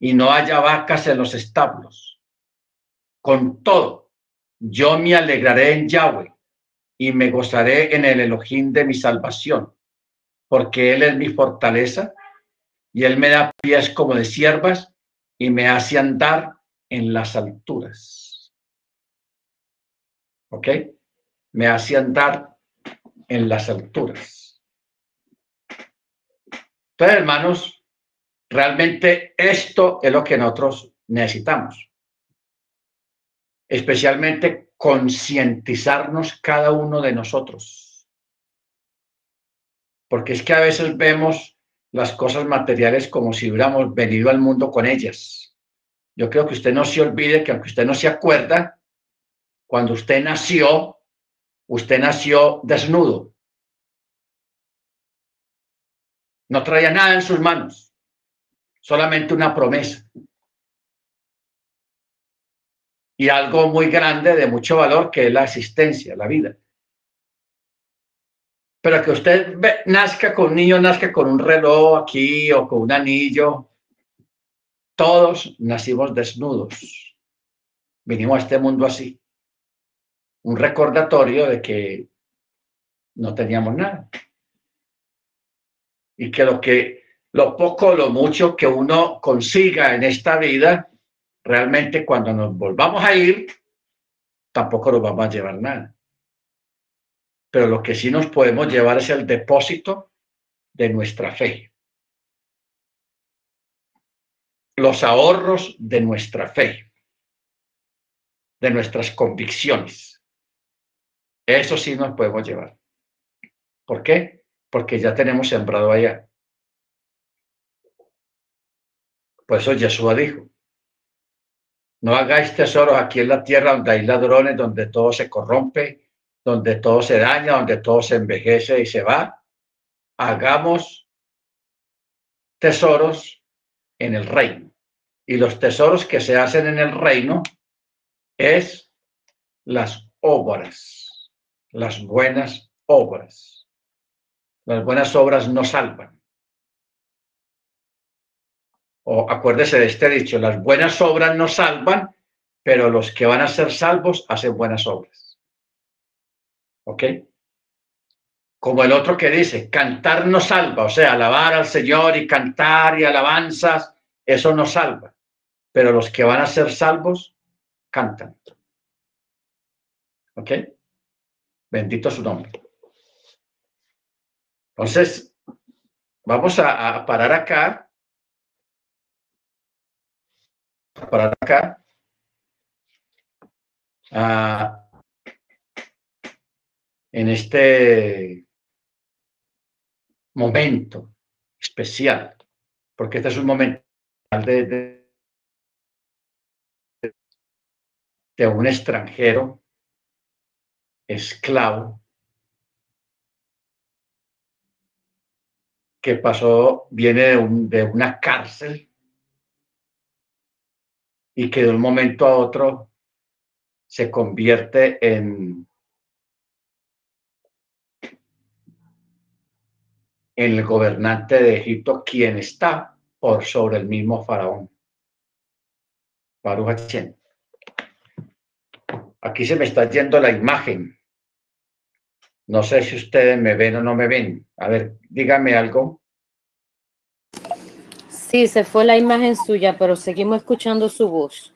y no haya vacas en los establos. Con todo, yo me alegraré en Yahweh y me gozaré en el Elohim de mi salvación, porque Él es mi fortaleza y Él me da pies como de siervas y me hace andar en las alturas. ¿Ok? Me hace andar en las alturas. Entonces, hermanos, realmente esto es lo que nosotros necesitamos. Especialmente concientizarnos cada uno de nosotros. Porque es que a veces vemos las cosas materiales como si hubiéramos venido al mundo con ellas. Yo creo que usted no se olvide que aunque usted no se acuerda, cuando usted nació, Usted nació desnudo. No traía nada en sus manos, solamente una promesa. Y algo muy grande, de mucho valor, que es la existencia, la vida. Pero que usted nazca con un niño, nazca con un reloj aquí o con un anillo. Todos nacimos desnudos. Vinimos a este mundo así un recordatorio de que no teníamos nada. Y que lo que, lo poco, lo mucho que uno consiga en esta vida, realmente cuando nos volvamos a ir, tampoco nos vamos a llevar nada. Pero lo que sí nos podemos llevar es el depósito de nuestra fe. los ahorros de nuestra fe, de nuestras convicciones. Eso sí nos podemos llevar. ¿Por qué? Porque ya tenemos sembrado allá. Por eso Jesús dijo, no hagáis tesoros aquí en la tierra donde hay ladrones, donde todo se corrompe, donde todo se daña, donde todo se envejece y se va. Hagamos tesoros en el reino. Y los tesoros que se hacen en el reino es las obras, las buenas obras. Las buenas obras no salvan. O acuérdese de este dicho, las buenas obras no salvan, pero los que van a ser salvos hacen buenas obras. ¿Ok? Como el otro que dice, cantar no salva, o sea, alabar al Señor y cantar y alabanzas, eso no salva. Pero los que van a ser salvos, cantan. ¿Ok? Bendito su nombre. Entonces, vamos a, parar acá. A parar acá. Ah, en este momento especial, porque este es un momento de, de, un extranjero esclavo que pasó, viene de, un, de una cárcel y que de un momento a otro se convierte en el gobernante de Egipto, quien está por sobre el mismo faraón. Baruch Aquí se me está yendo la imagen. No sé si ustedes me ven o no me ven. A ver, dígame algo. Sí, se fue la imagen suya, pero seguimos escuchando su voz.